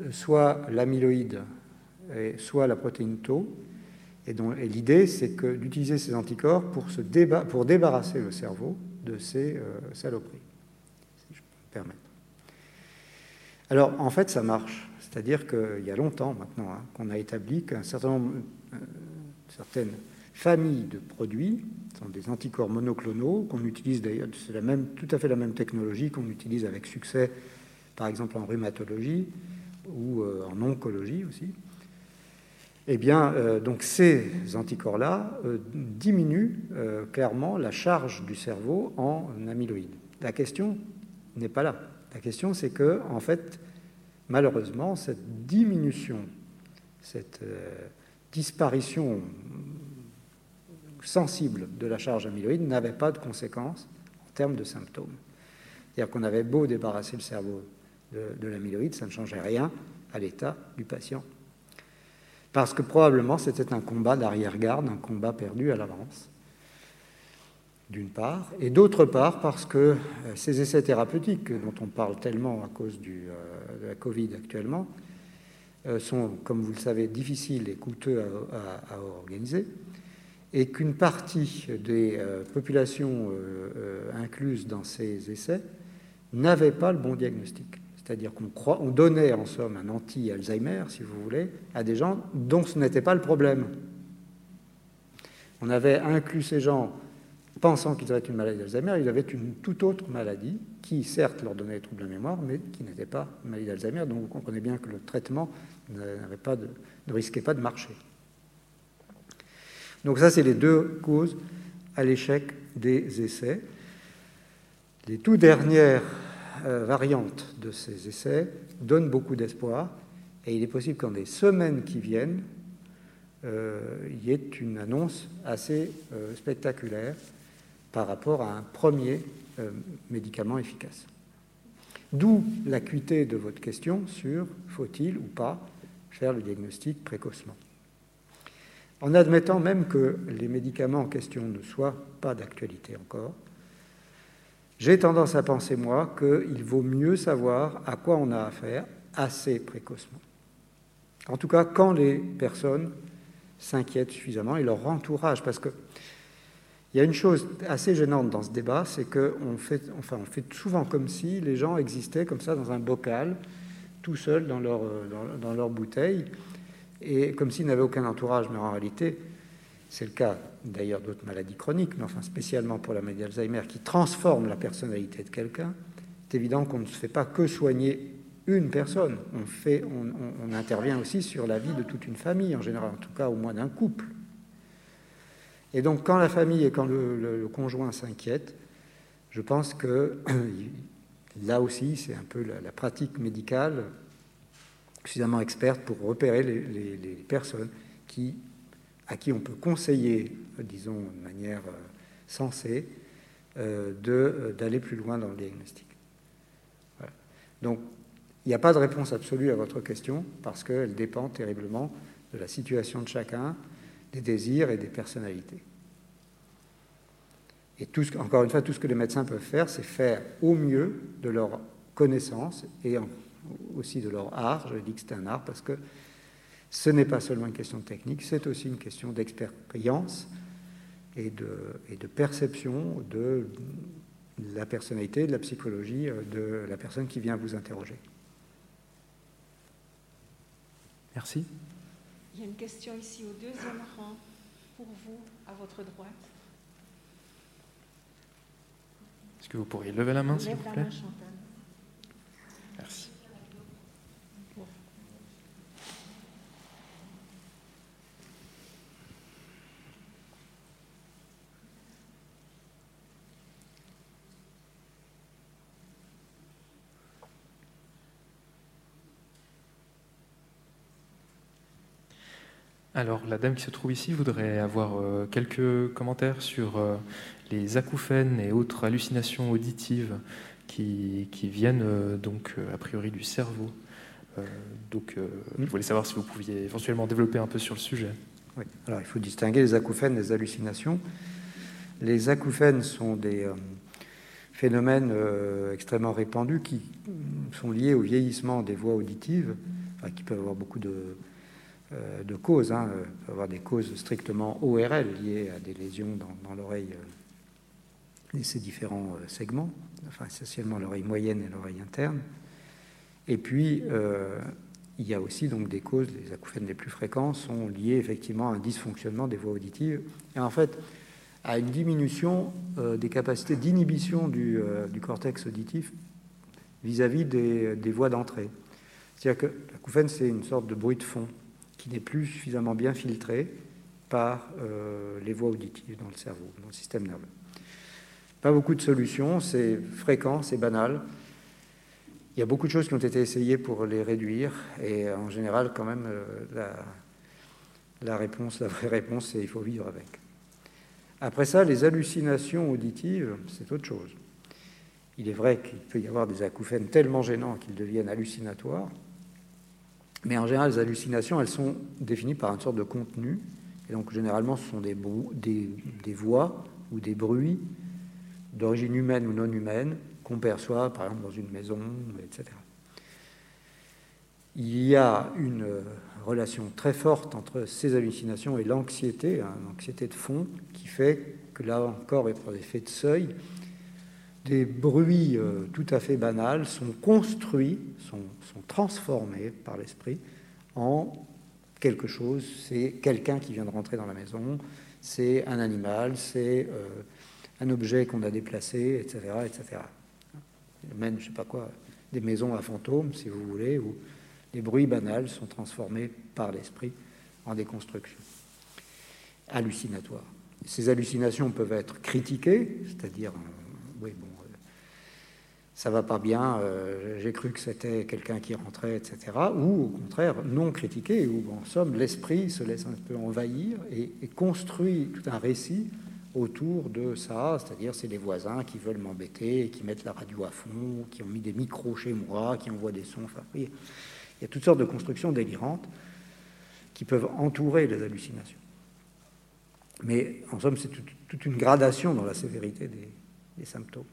euh, soit l'amyloïde, soit la protéine Tau. Et, et l'idée, c'est d'utiliser ces anticorps pour, se pour débarrasser le cerveau de ces euh, saloperies, si je peux me permettre. Alors, en fait, ça marche. C'est-à-dire qu'il y a longtemps maintenant hein, qu'on a établi qu'un certain nombre, certaines familles de produits sont des anticorps monoclonaux qu'on utilise d'ailleurs, c'est tout à fait la même technologie qu'on utilise avec succès, par exemple en rhumatologie ou euh, en oncologie aussi. Eh bien, euh, donc ces anticorps-là euh, diminuent clairement la charge du cerveau en amyloïdes. La question n'est pas là. La question, c'est que, en fait, malheureusement, cette diminution, cette disparition sensible de la charge amyloïde n'avait pas de conséquences en termes de symptômes. C'est-à-dire qu'on avait beau débarrasser le cerveau de, l'amyloïde, ça ne changeait rien à l'état du patient. Parce que probablement c'était un combat d'arrière-garde, un combat perdu à l'avance, d'une part, et d'autre part parce que euh, ces essais thérapeutiques dont on parle tellement à cause euh, de la Covid actuellement euh, sont, comme vous le savez, difficiles et coûteux à organiser et qu'une partie des populations incluses dans ces essais n'avaient pas le bon diagnostic. C'est-à-dire qu'on on donnait en somme un anti-Alzheimer, si vous voulez, à des gens dont ce n'était pas le problème. On avait inclus ces gens pensant qu'ils avaient une maladie d'Alzheimer, ils avaient une toute autre maladie qui, certes, leur donnait des troubles de mémoire, mais qui n'était pas une maladie d'Alzheimer. Donc vous comprenez bien que le traitement pas ne risquait pas de marcher. Donc ça, c'est les deux causes à l'échec des essais. Les tout dernières variantes de ces essais donnent beaucoup d'espoir et il est possible qu'en des semaines qui viennent, euh, il y ait une annonce assez euh, spectaculaire par rapport à un premier médicament efficace. D'où l'acuité de votre question sur faut-il ou pas faire le diagnostic précocement en admettant même que les médicaments en question ne soient pas d'actualité encore, j'ai tendance à penser, moi, qu'il vaut mieux savoir à quoi on a affaire assez précocement. En tout cas, quand les personnes s'inquiètent suffisamment et leur entourage, parce que il y a une chose assez gênante dans ce débat, c'est qu'on fait, enfin, on fait souvent comme si les gens existaient comme ça dans un bocal, tout seuls dans leur, dans, leur bouteille, et comme s'il n'avait aucun entourage, mais en réalité, c'est le cas d'ailleurs d'autres maladies chroniques, mais enfin spécialement pour la maladie d'Alzheimer, qui transforme la personnalité de quelqu'un, c'est évident qu'on ne se fait pas que soigner une personne, on, intervient aussi sur la vie de toute une famille, en général, en tout cas au moins d'un couple. Et donc quand la famille et quand le, conjoint s'inquiètent, je pense que [coughs] là aussi, c'est un peu la pratique médicale suffisamment experte pour repérer les, personnes qui, à qui on peut conseiller, disons de manière euh, sensée, euh, euh, d'aller plus loin dans le diagnostic. Donc, il n'y a pas de réponse absolue à votre question parce qu'elle dépend terriblement de la situation de chacun, des désirs et des personnalités. Et tout ce, encore une fois, tout ce que les médecins peuvent faire, c'est faire au mieux de leur connaissance et aussi de leur art. Je dis que c'est un art parce que ce n'est pas seulement une question technique, c'est aussi une question d'expérience et de, et de perception de la personnalité, de la psychologie euh, de la personne qui vient vous interroger. Merci. Il y a une question ici au deuxième rang pour vous, à votre droite. Est-ce que vous pourriez lever la main, s'il vous plaît Alors, la dame qui se trouve ici voudrait avoir euh, quelques commentaires sur euh, les acouphènes et autres hallucinations auditives qui, viennent euh, donc a priori du cerveau. donc, je voulais savoir si vous pouviez éventuellement développer un peu sur le sujet. Oui. Alors, il faut distinguer les acouphènes des hallucinations. Les acouphènes sont des phénomènes extrêmement répandus qui sont liés au vieillissement des voies auditives, qui peuvent avoir beaucoup de de causes. Hein. Il peut avoir des causes strictement ORL liées à des lésions dans, l'oreille euh, et ses différents euh, segments, enfin essentiellement l'oreille moyenne et l'oreille interne. Et puis, il y a aussi donc des causes, les acouphènes les plus fréquents sont liés effectivement à un dysfonctionnement des voies auditives et en fait à une diminution des capacités d'inhibition du, cortex auditif vis-à-vis des, des, voies d'entrée. C'est-à-dire que l'acouphène, c'est une sorte de bruit de fond qui n'est plus suffisamment bien filtré par euh, les voies auditives dans le cerveau, dans le système nerveux. Pas beaucoup de solutions, c'est fréquent, c'est banal. Il y a beaucoup de choses qui ont été essayées pour les réduire, et en général, quand même, euh, la, la réponse, la vraie réponse, c'est il faut vivre avec. Après ça, les hallucinations auditives, c'est autre chose. Il est vrai qu'il peut y avoir des acouphènes tellement gênants qu'ils deviennent hallucinatoires, mais en général, les hallucinations, elles sont définies par une sorte de contenu. Et donc, généralement, ce sont des, voix ou des bruits d'origine humaine ou non humaine qu'on perçoit, par exemple, dans une maison, etc. Il y a une relation très forte entre ces hallucinations et l'anxiété, hein, l'anxiété de fond, qui fait que là encore, et par effet de seuil, des bruits euh, tout à fait banals sont construits, sont, transformés par l'esprit en quelque chose. C'est quelqu'un qui vient de rentrer dans la maison, c'est un animal, c'est euh, un objet qu'on a déplacé, etc., etc. Même, je sais pas quoi, des maisons à fantômes, si vous voulez, où les bruits banals sont transformés par l'esprit en des constructions hallucinatoires. Ces hallucinations peuvent être critiquées, c'est-à-dire oui, bon, euh, ça va pas bien, euh, j'ai cru que c'était quelqu'un qui rentrait, etc. Ou au contraire, non critiqué, où en somme, l'esprit se laisse un peu envahir et, construit tout un récit autour de ça, c'est-à-dire c'est les voisins qui veulent m'embêter, qui mettent la radio à fond, qui ont mis des micros chez moi, qui envoient des sons. Enfin, il y a toutes sortes de constructions délirantes qui peuvent entourer les hallucinations. Mais en somme, c'est toute une gradation dans la sévérité des, des symptômes.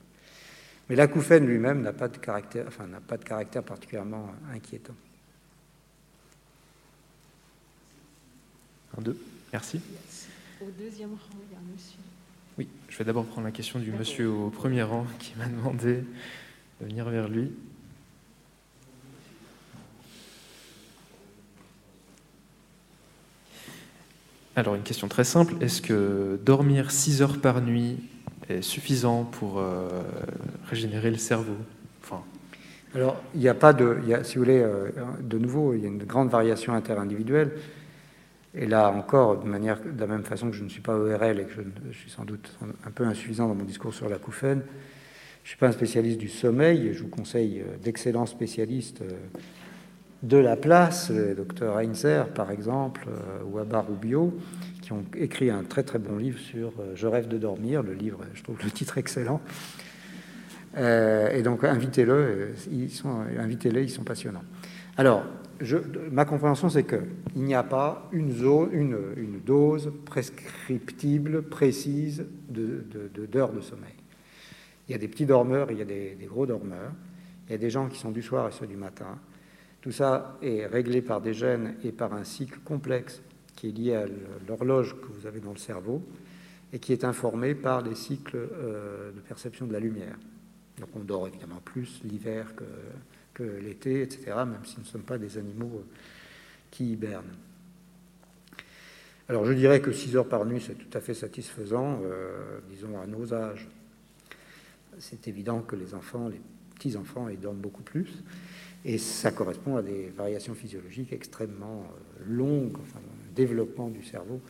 Mais l'acouphène lui-même n'a pas, de caractère, enfin, n'a pas de caractère particulièrement inquiétant. Un, deux, merci. Au deuxième rang, il y a un monsieur. Oui, je vais d'abord prendre la question du monsieur au premier rang qui m'a demandé de venir vers lui. Alors, une question très simple. Est-ce que dormir 6 heures par nuit suffisant pour euh, régénérer le cerveau enfin... Alors, il n'y a pas de. si vous voulez, euh, de nouveau, il y a une grande variation interindividuelle. Et là encore, de, manière, de la même façon que je ne suis pas ORL et que je, suis sans doute un peu insuffisant dans mon discours sur la l'acouphène, je ne suis pas un spécialiste du sommeil. Je vous conseille euh, d'excellents spécialistes de la place, le docteur Heinzer par exemple, ou Abba Rubio, qui ont écrit un très très bon livre sur euh, Je rêve de dormir. Le livre, je trouve le titre excellent. et donc, invitez-le, ils sont, invitez-les, ils sont passionnants. Alors, ma compréhension, c'est qu'il n'y a pas une, dose prescriptible, précise d'heures de, sommeil. Il y a des petits dormeurs, il y a des, gros dormeurs, il y a des gens qui sont du soir et ceux du matin. Tout ça est réglé par des gènes et par un cycle complexe qui est lié à l'horloge que vous avez dans le cerveau et qui est informé par des cycles euh, de perception de la lumière. Donc on dort évidemment plus l'hiver que, l'été, etc., même si nous ne sommes pas des animaux qui hibernent. Alors je dirais que 6 heures par nuit, c'est tout à fait satisfaisant, euh, disons à nos âges. C'est évident que les enfants, les petits-enfants, ils dorment beaucoup plus. Et ça correspond à des variations physiologiques extrêmement euh, longues, développement du cerveau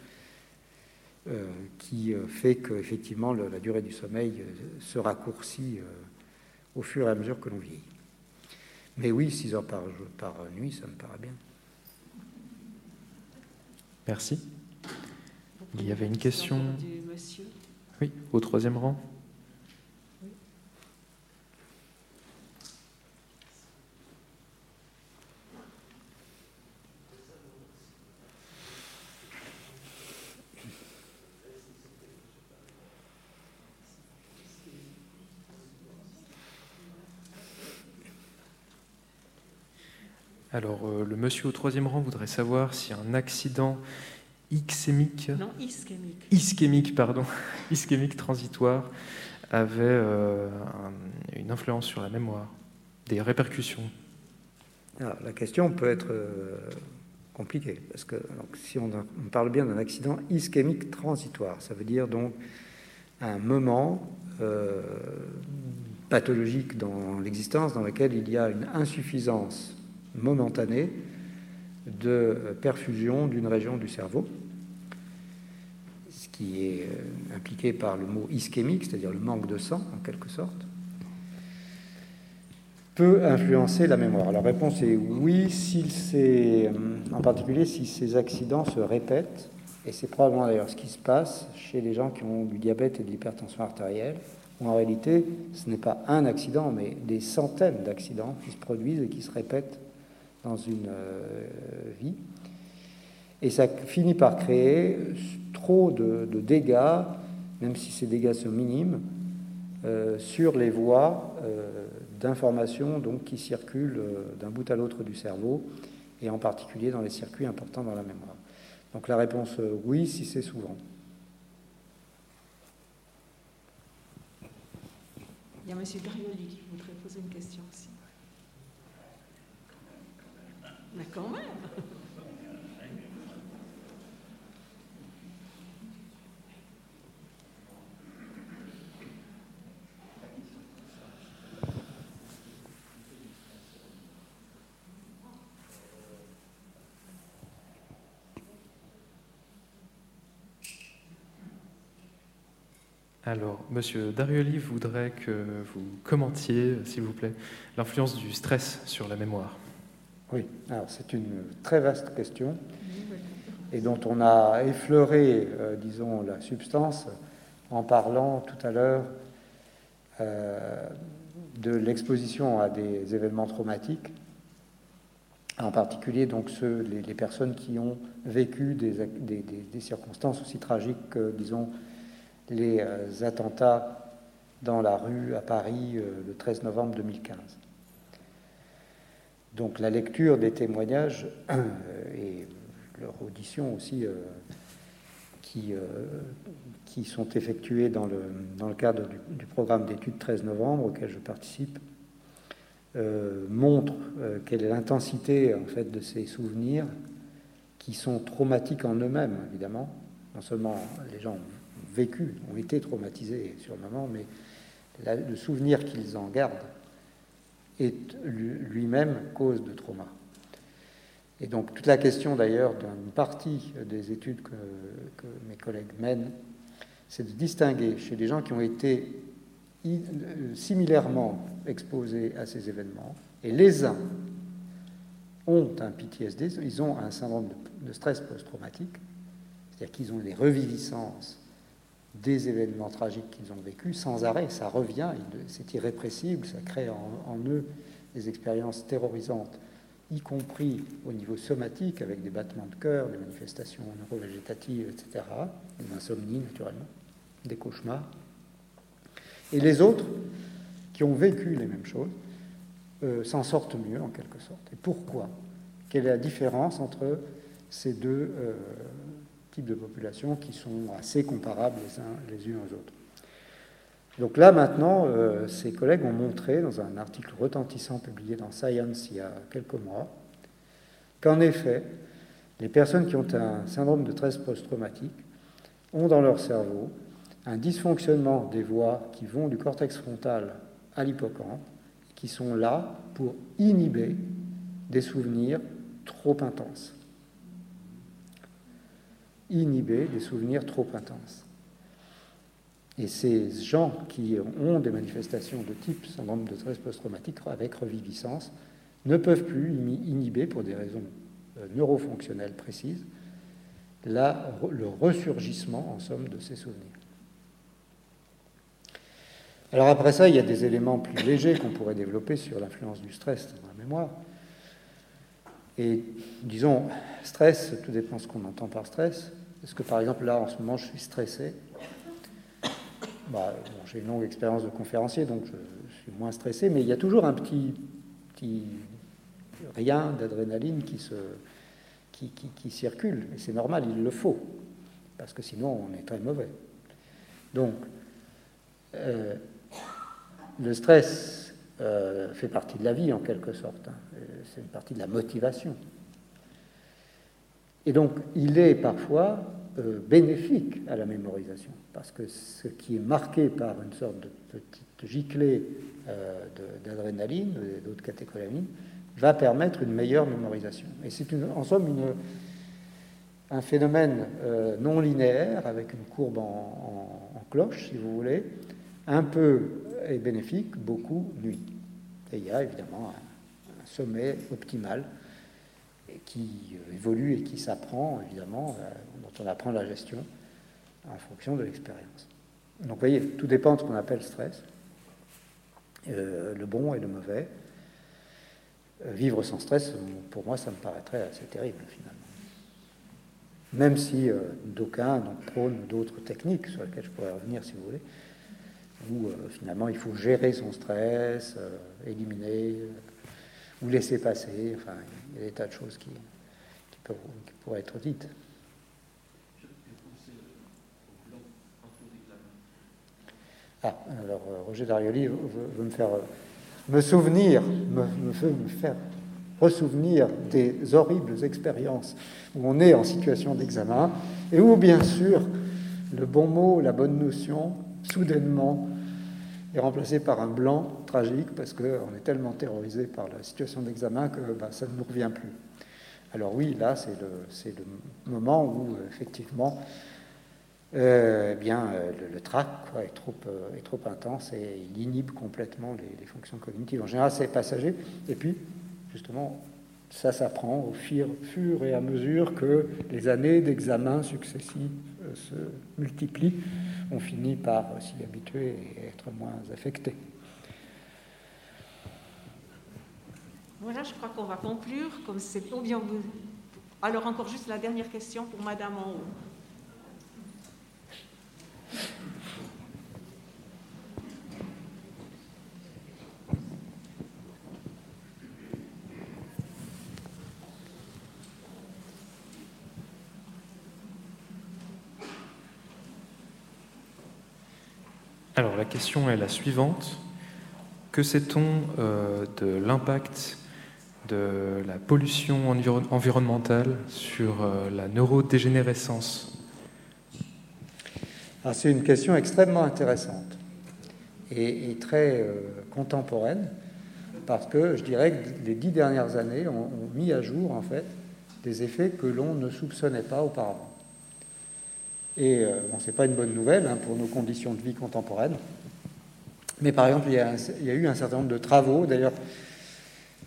euh, qui euh, fait qu'effectivement la durée du sommeil se raccourcit au fur et à mesure que l'on vieillit. Mais oui, 6 heures par, par nuit, ça me paraît bien. Merci. Il y avait une question. Oui, au troisième rang. Alors, euh, le monsieur au troisième rang voudrait savoir si un accident ischémique, non, ischémique, ischémique, pardon, [laughs] ischémique transitoire avait euh, une influence sur la mémoire, des répercussions. Alors, la question peut être euh, compliquée parce que donc, si on, on, parle bien d'un accident ischémique transitoire, ça veut dire donc un moment pathologique dans l'existence dans lequel il y a une insuffisance momentanée de perfusion d'une région du cerveau, ce qui est euh, impliqué par le mot ischémique, c'est-à-dire le manque de sang en quelque sorte, peut influencer la mémoire. La réponse est oui, s'il euh, en particulier si ces accidents se répètent, et c'est probablement d'ailleurs ce qui se passe chez les gens qui ont du diabète et de l'hypertension artérielle, où en réalité ce n'est pas un accident, mais des centaines d'accidents qui se produisent et qui se répètent dans une euh, vie. Et ça finit par créer trop de, dégâts, même si ces dégâts sont minimes, euh, sur les voies euh, d'information donc qui circulent d'un bout à l'autre du cerveau, et en particulier dans les circuits importants dans la mémoire. Donc la réponse oui, si c'est souvent. Il y a M. Darioli qui voudrait poser une question aussi. Alors, Monsieur Darioli voudrait que vous commentiez, s'il vous plaît, l'influence du stress sur la mémoire. Oui, alors c'est une très vaste question et dont on a effleuré, euh, disons, la substance en parlant tout à l'heure euh, de l'exposition à des événements traumatiques, en particulier donc ceux, les, personnes qui ont vécu des, circonstances aussi tragiques que, disons, les euh, attentats dans la rue à Paris le 13 novembre 2015. Donc la lecture des témoignages [clears throat] euh, et leur audition aussi, euh, qui, euh, qui sont effectués dans le, dans le cadre du, programme d'études 13 novembre auquel je participe, montrent quelle est l'intensité en fait de ces souvenirs qui sont traumatiques en eux-mêmes, évidemment. Non seulement les gens ont vécu, ont été traumatisés sur le moment, mais le souvenir qu'ils en gardent est lui-même cause de trauma. Et donc toute la question d'ailleurs d'une partie des études que, mes collègues mènent, c'est de distinguer chez des gens qui ont été similairement exposés à ces événements, et les uns ont un PTSD, ils ont un syndrome de stress post-traumatique, c'est-à-dire qu'ils ont des reviviscences des événements tragiques qu'ils ont vécus sans arrêt. Ça revient, c'est irrépressible, ça crée en, eux des expériences terrorisantes, y compris au niveau somatique, avec des battements de cœur, des manifestations neurovégétatives, etc., des insomnies naturellement, des cauchemars. Et les autres, qui ont vécu les mêmes choses, euh, s'en sortent mieux en quelque sorte. Et pourquoi? Quelle est la différence entre ces deux euh, de populations qui sont assez comparables les les unes aux autres Donc là maintenant, euh, ces collègues ont montré dans un article retentissant publié dans Science il y a quelques mois qu'en effet, les personnes qui ont un syndrome de stress post-traumatique ont dans leur cerveau un dysfonctionnement des voies qui vont du cortex frontal à l'hippocampe qui sont là pour inhiber des souvenirs trop intenses. Inhiber des souvenirs trop intenses. Et ces gens qui ont des manifestations de type syndrome de stress post-traumatique avec reviviscence ne peuvent plus inhiber, pour des raisons euh, neurofonctionnelles précises, le ressurgissement, en somme, de ces souvenirs. Alors après ça, il y a des éléments plus légers qu'on pourrait développer sur l'influence du stress dans la mémoire. Et disons, stress, tout dépend de ce qu'on entend par stress. Est-ce que par exemple là, en ce moment, je suis stressé bah, J'ai une longue expérience de conférencier, donc je, suis moins stressé, mais il y a toujours un petit, rien d'adrénaline qui, circule. Et c'est normal, il le faut, parce que sinon on est très mauvais. Donc, euh, le stress euh, fait partie de la vie en quelque sorte, hein. euh, c'est une partie de la motivation. Et donc il est parfois euh, bénéfique à la mémorisation, parce que ce qui est marqué par une sorte de petite giclée d'adrénaline et d'autres catécholamines va permettre une meilleure mémorisation. Et c'est en somme un phénomène non linéaire avec une courbe en, en, cloche, si vous voulez, un peu est bénéfique, beaucoup nuit. Et il y a évidemment un, sommet optimal qui évolue et qui s'apprend, évidemment, euh, dont on apprend la gestion en fonction de l'expérience. Donc vous voyez, tout dépend de ce qu'on appelle stress, euh, le bon et le mauvais. Euh, vivre sans stress, pour moi, ça me paraîtrait assez terrible finalement. Même si d'aucuns prônent d'autres techniques sur lesquelles je pourrais revenir si vous voulez, où euh, finalement il faut gérer son stress, euh, éliminer euh, ou laisser passer. Enfin, il y a des tas de choses qui, pourraient être dites. Ah, alors Roger Darioli veut, me faire me souvenir, veut me faire ressouvenir des horribles expériences où on est en situation d'examen et où, bien sûr, le bon mot, la bonne notion, soudainement, est remplacé par un blanc tragique parce qu'on est tellement terrorisé par la situation d'examen que bah, ça ne nous revient plus. Alors oui, là, c'est le, moment où, effectivement, euh, eh bien, euh, le, trac est, trop, euh, est trop intense et il inhibe complètement les, fonctions cognitives. En général, c'est passager. Et puis, justement, ça s'apprend au fur, et à mesure que les années d'examen successifs se multiplient on finit par s'y habituer et être moins affecté. Voilà, je crois qu'on va conclure. Comme c'est bien vous. Alors encore juste la dernière question pour Madame en haut. Alors la question est la suivante. Que sait-on euh, de l'impact de la pollution environnementale sur euh, la neurodégénérescence? Ah, C'est une question extrêmement intéressante et, très euh, contemporaine parce que je dirais que les dix dernières années ont, ont mis à jour en fait des effets que l'on ne soupçonnait pas auparavant. Et euh, ce n'est pas une bonne nouvelle hein, pour nos conditions de vie contemporaines. Mais par exemple, il y, a, eu un certain nombre de travaux. D'ailleurs,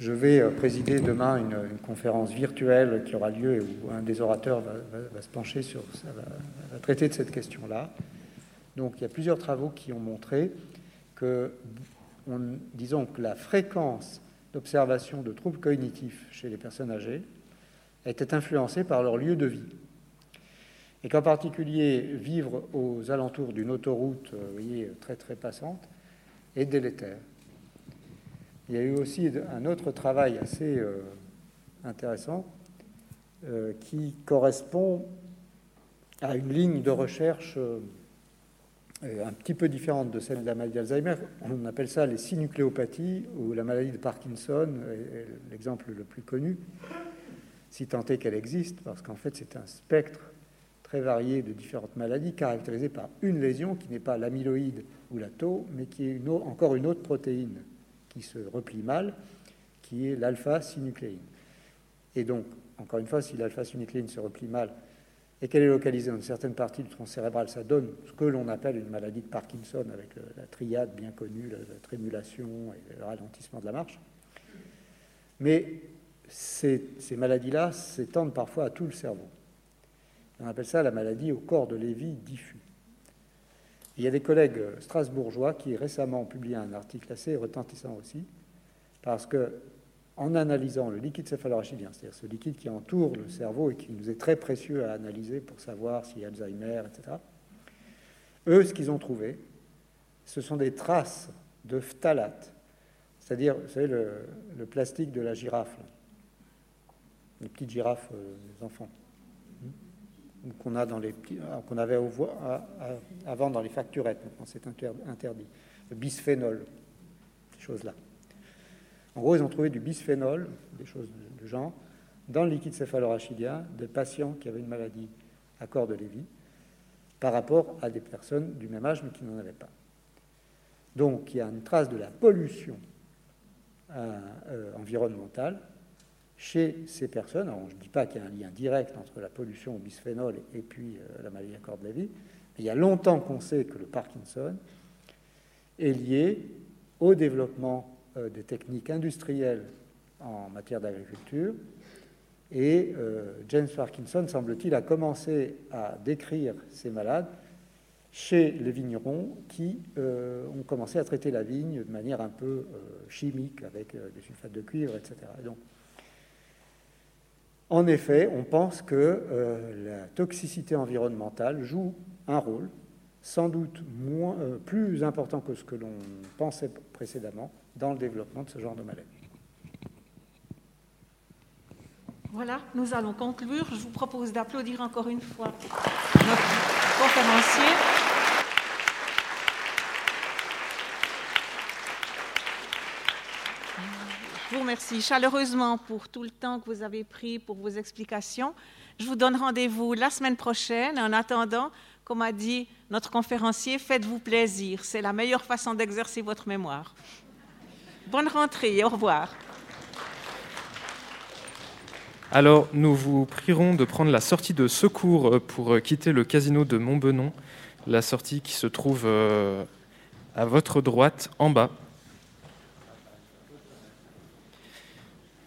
je vais euh, présider demain une, conférence virtuelle qui aura lieu et où un des orateurs va, se pencher sur, ça va, traiter de cette question-là. Donc il y a plusieurs travaux qui ont montré que, disons que la fréquence d'observation de troubles cognitifs chez les personnes âgées était influencée par leur lieu de vie. Et qu'en particulier, vivre aux alentours d'une autoroute euh, voyez, très très passante est délétère. Il y a eu aussi un autre travail assez euh, intéressant euh, qui correspond à une ligne de recherche un petit peu différente de celle de la maladie d'Alzheimer. On appelle ça les synucléopathies ou la maladie de Parkinson, l'exemple le plus connu, si tant est qu'elle existe, parce qu'en fait c'est un spectre très varié de différentes maladies caractérisées par une lésion qui n'est pas l'amyloïde ou la tau, mais qui est encore une autre protéine qui se replie mal, qui est l'alpha-synucléine. Et donc, encore une fois, si l'alpha-synucléine se replie mal, et qu'elle est localisée dans une certaine partie du tronc cérébral, ça donne ce que l'on appelle une maladie de Parkinson, avec la triade bien connue, la, trémulation et le ralentissement de la marche. Mais ces maladies-là s'étendent parfois à tout le cerveau. On appelle ça la maladie au corps de Lévy diffus. Il y a des collègues strasbourgeois qui récemment ont publié un article assez retentissant aussi, parce que en analysant le liquide céphalorachidien, c'est-à-dire ce liquide qui entoure le cerveau et qui nous est très précieux à analyser pour savoir s'il y a Alzheimer, etc. Eux, ce qu'ils ont trouvé, ce sont des traces de phtalate, c'est-à-dire, vous savez, le, plastique de la girafe, les petites girafes euh, des enfants, ah, qu'on avait avant dans les facturettes, maintenant c'est interdit, le bisphénol, ces choses-là. En gros, ils ont trouvé du bisphénol, des choses de genre, dans le liquide céphalorachidien de patients qui avaient une maladie à corps de Lévy par rapport à des personnes du même âge mais qui n'en avaient pas. Donc il y a une trace de la pollution euh, euh, environnementale chez ces personnes. Je ne dis pas qu'il y a un lien direct entre la pollution au bisphénol et, puis euh, la maladie à corps de Lévy, mais il y a longtemps qu'on sait que le Parkinson est lié au développement euh, des techniques industrielles en matière d'agriculture. Et euh, James Parkinson, semble-t-il, a commencé à décrire ces malades chez les vignerons qui ont commencé à traiter la vigne de manière un peu chimique, avec des sulfates de cuivre, etc. donc, en effet, on pense que la toxicité environnementale joue un rôle, sans doute moins, plus important que ce que l'on pensait précédemment, dans le développement de ce genre de maladie. Voilà, nous allons conclure. Je vous propose d'applaudir encore une fois notre conférencier. Je vous remercie chaleureusement pour tout le temps que vous avez pris pour vos explications. Je vous donne rendez-vous la semaine prochaine. En attendant, comme a dit notre conférencier, faites-vous plaisir. C'est la meilleure façon d'exercer votre mémoire. Bonne rentrée, au revoir. Alors, nous vous prierons de prendre la sortie de secours euh, pour euh, quitter le casino de Montbenon, la sortie qui se trouve euh, à votre droite en bas.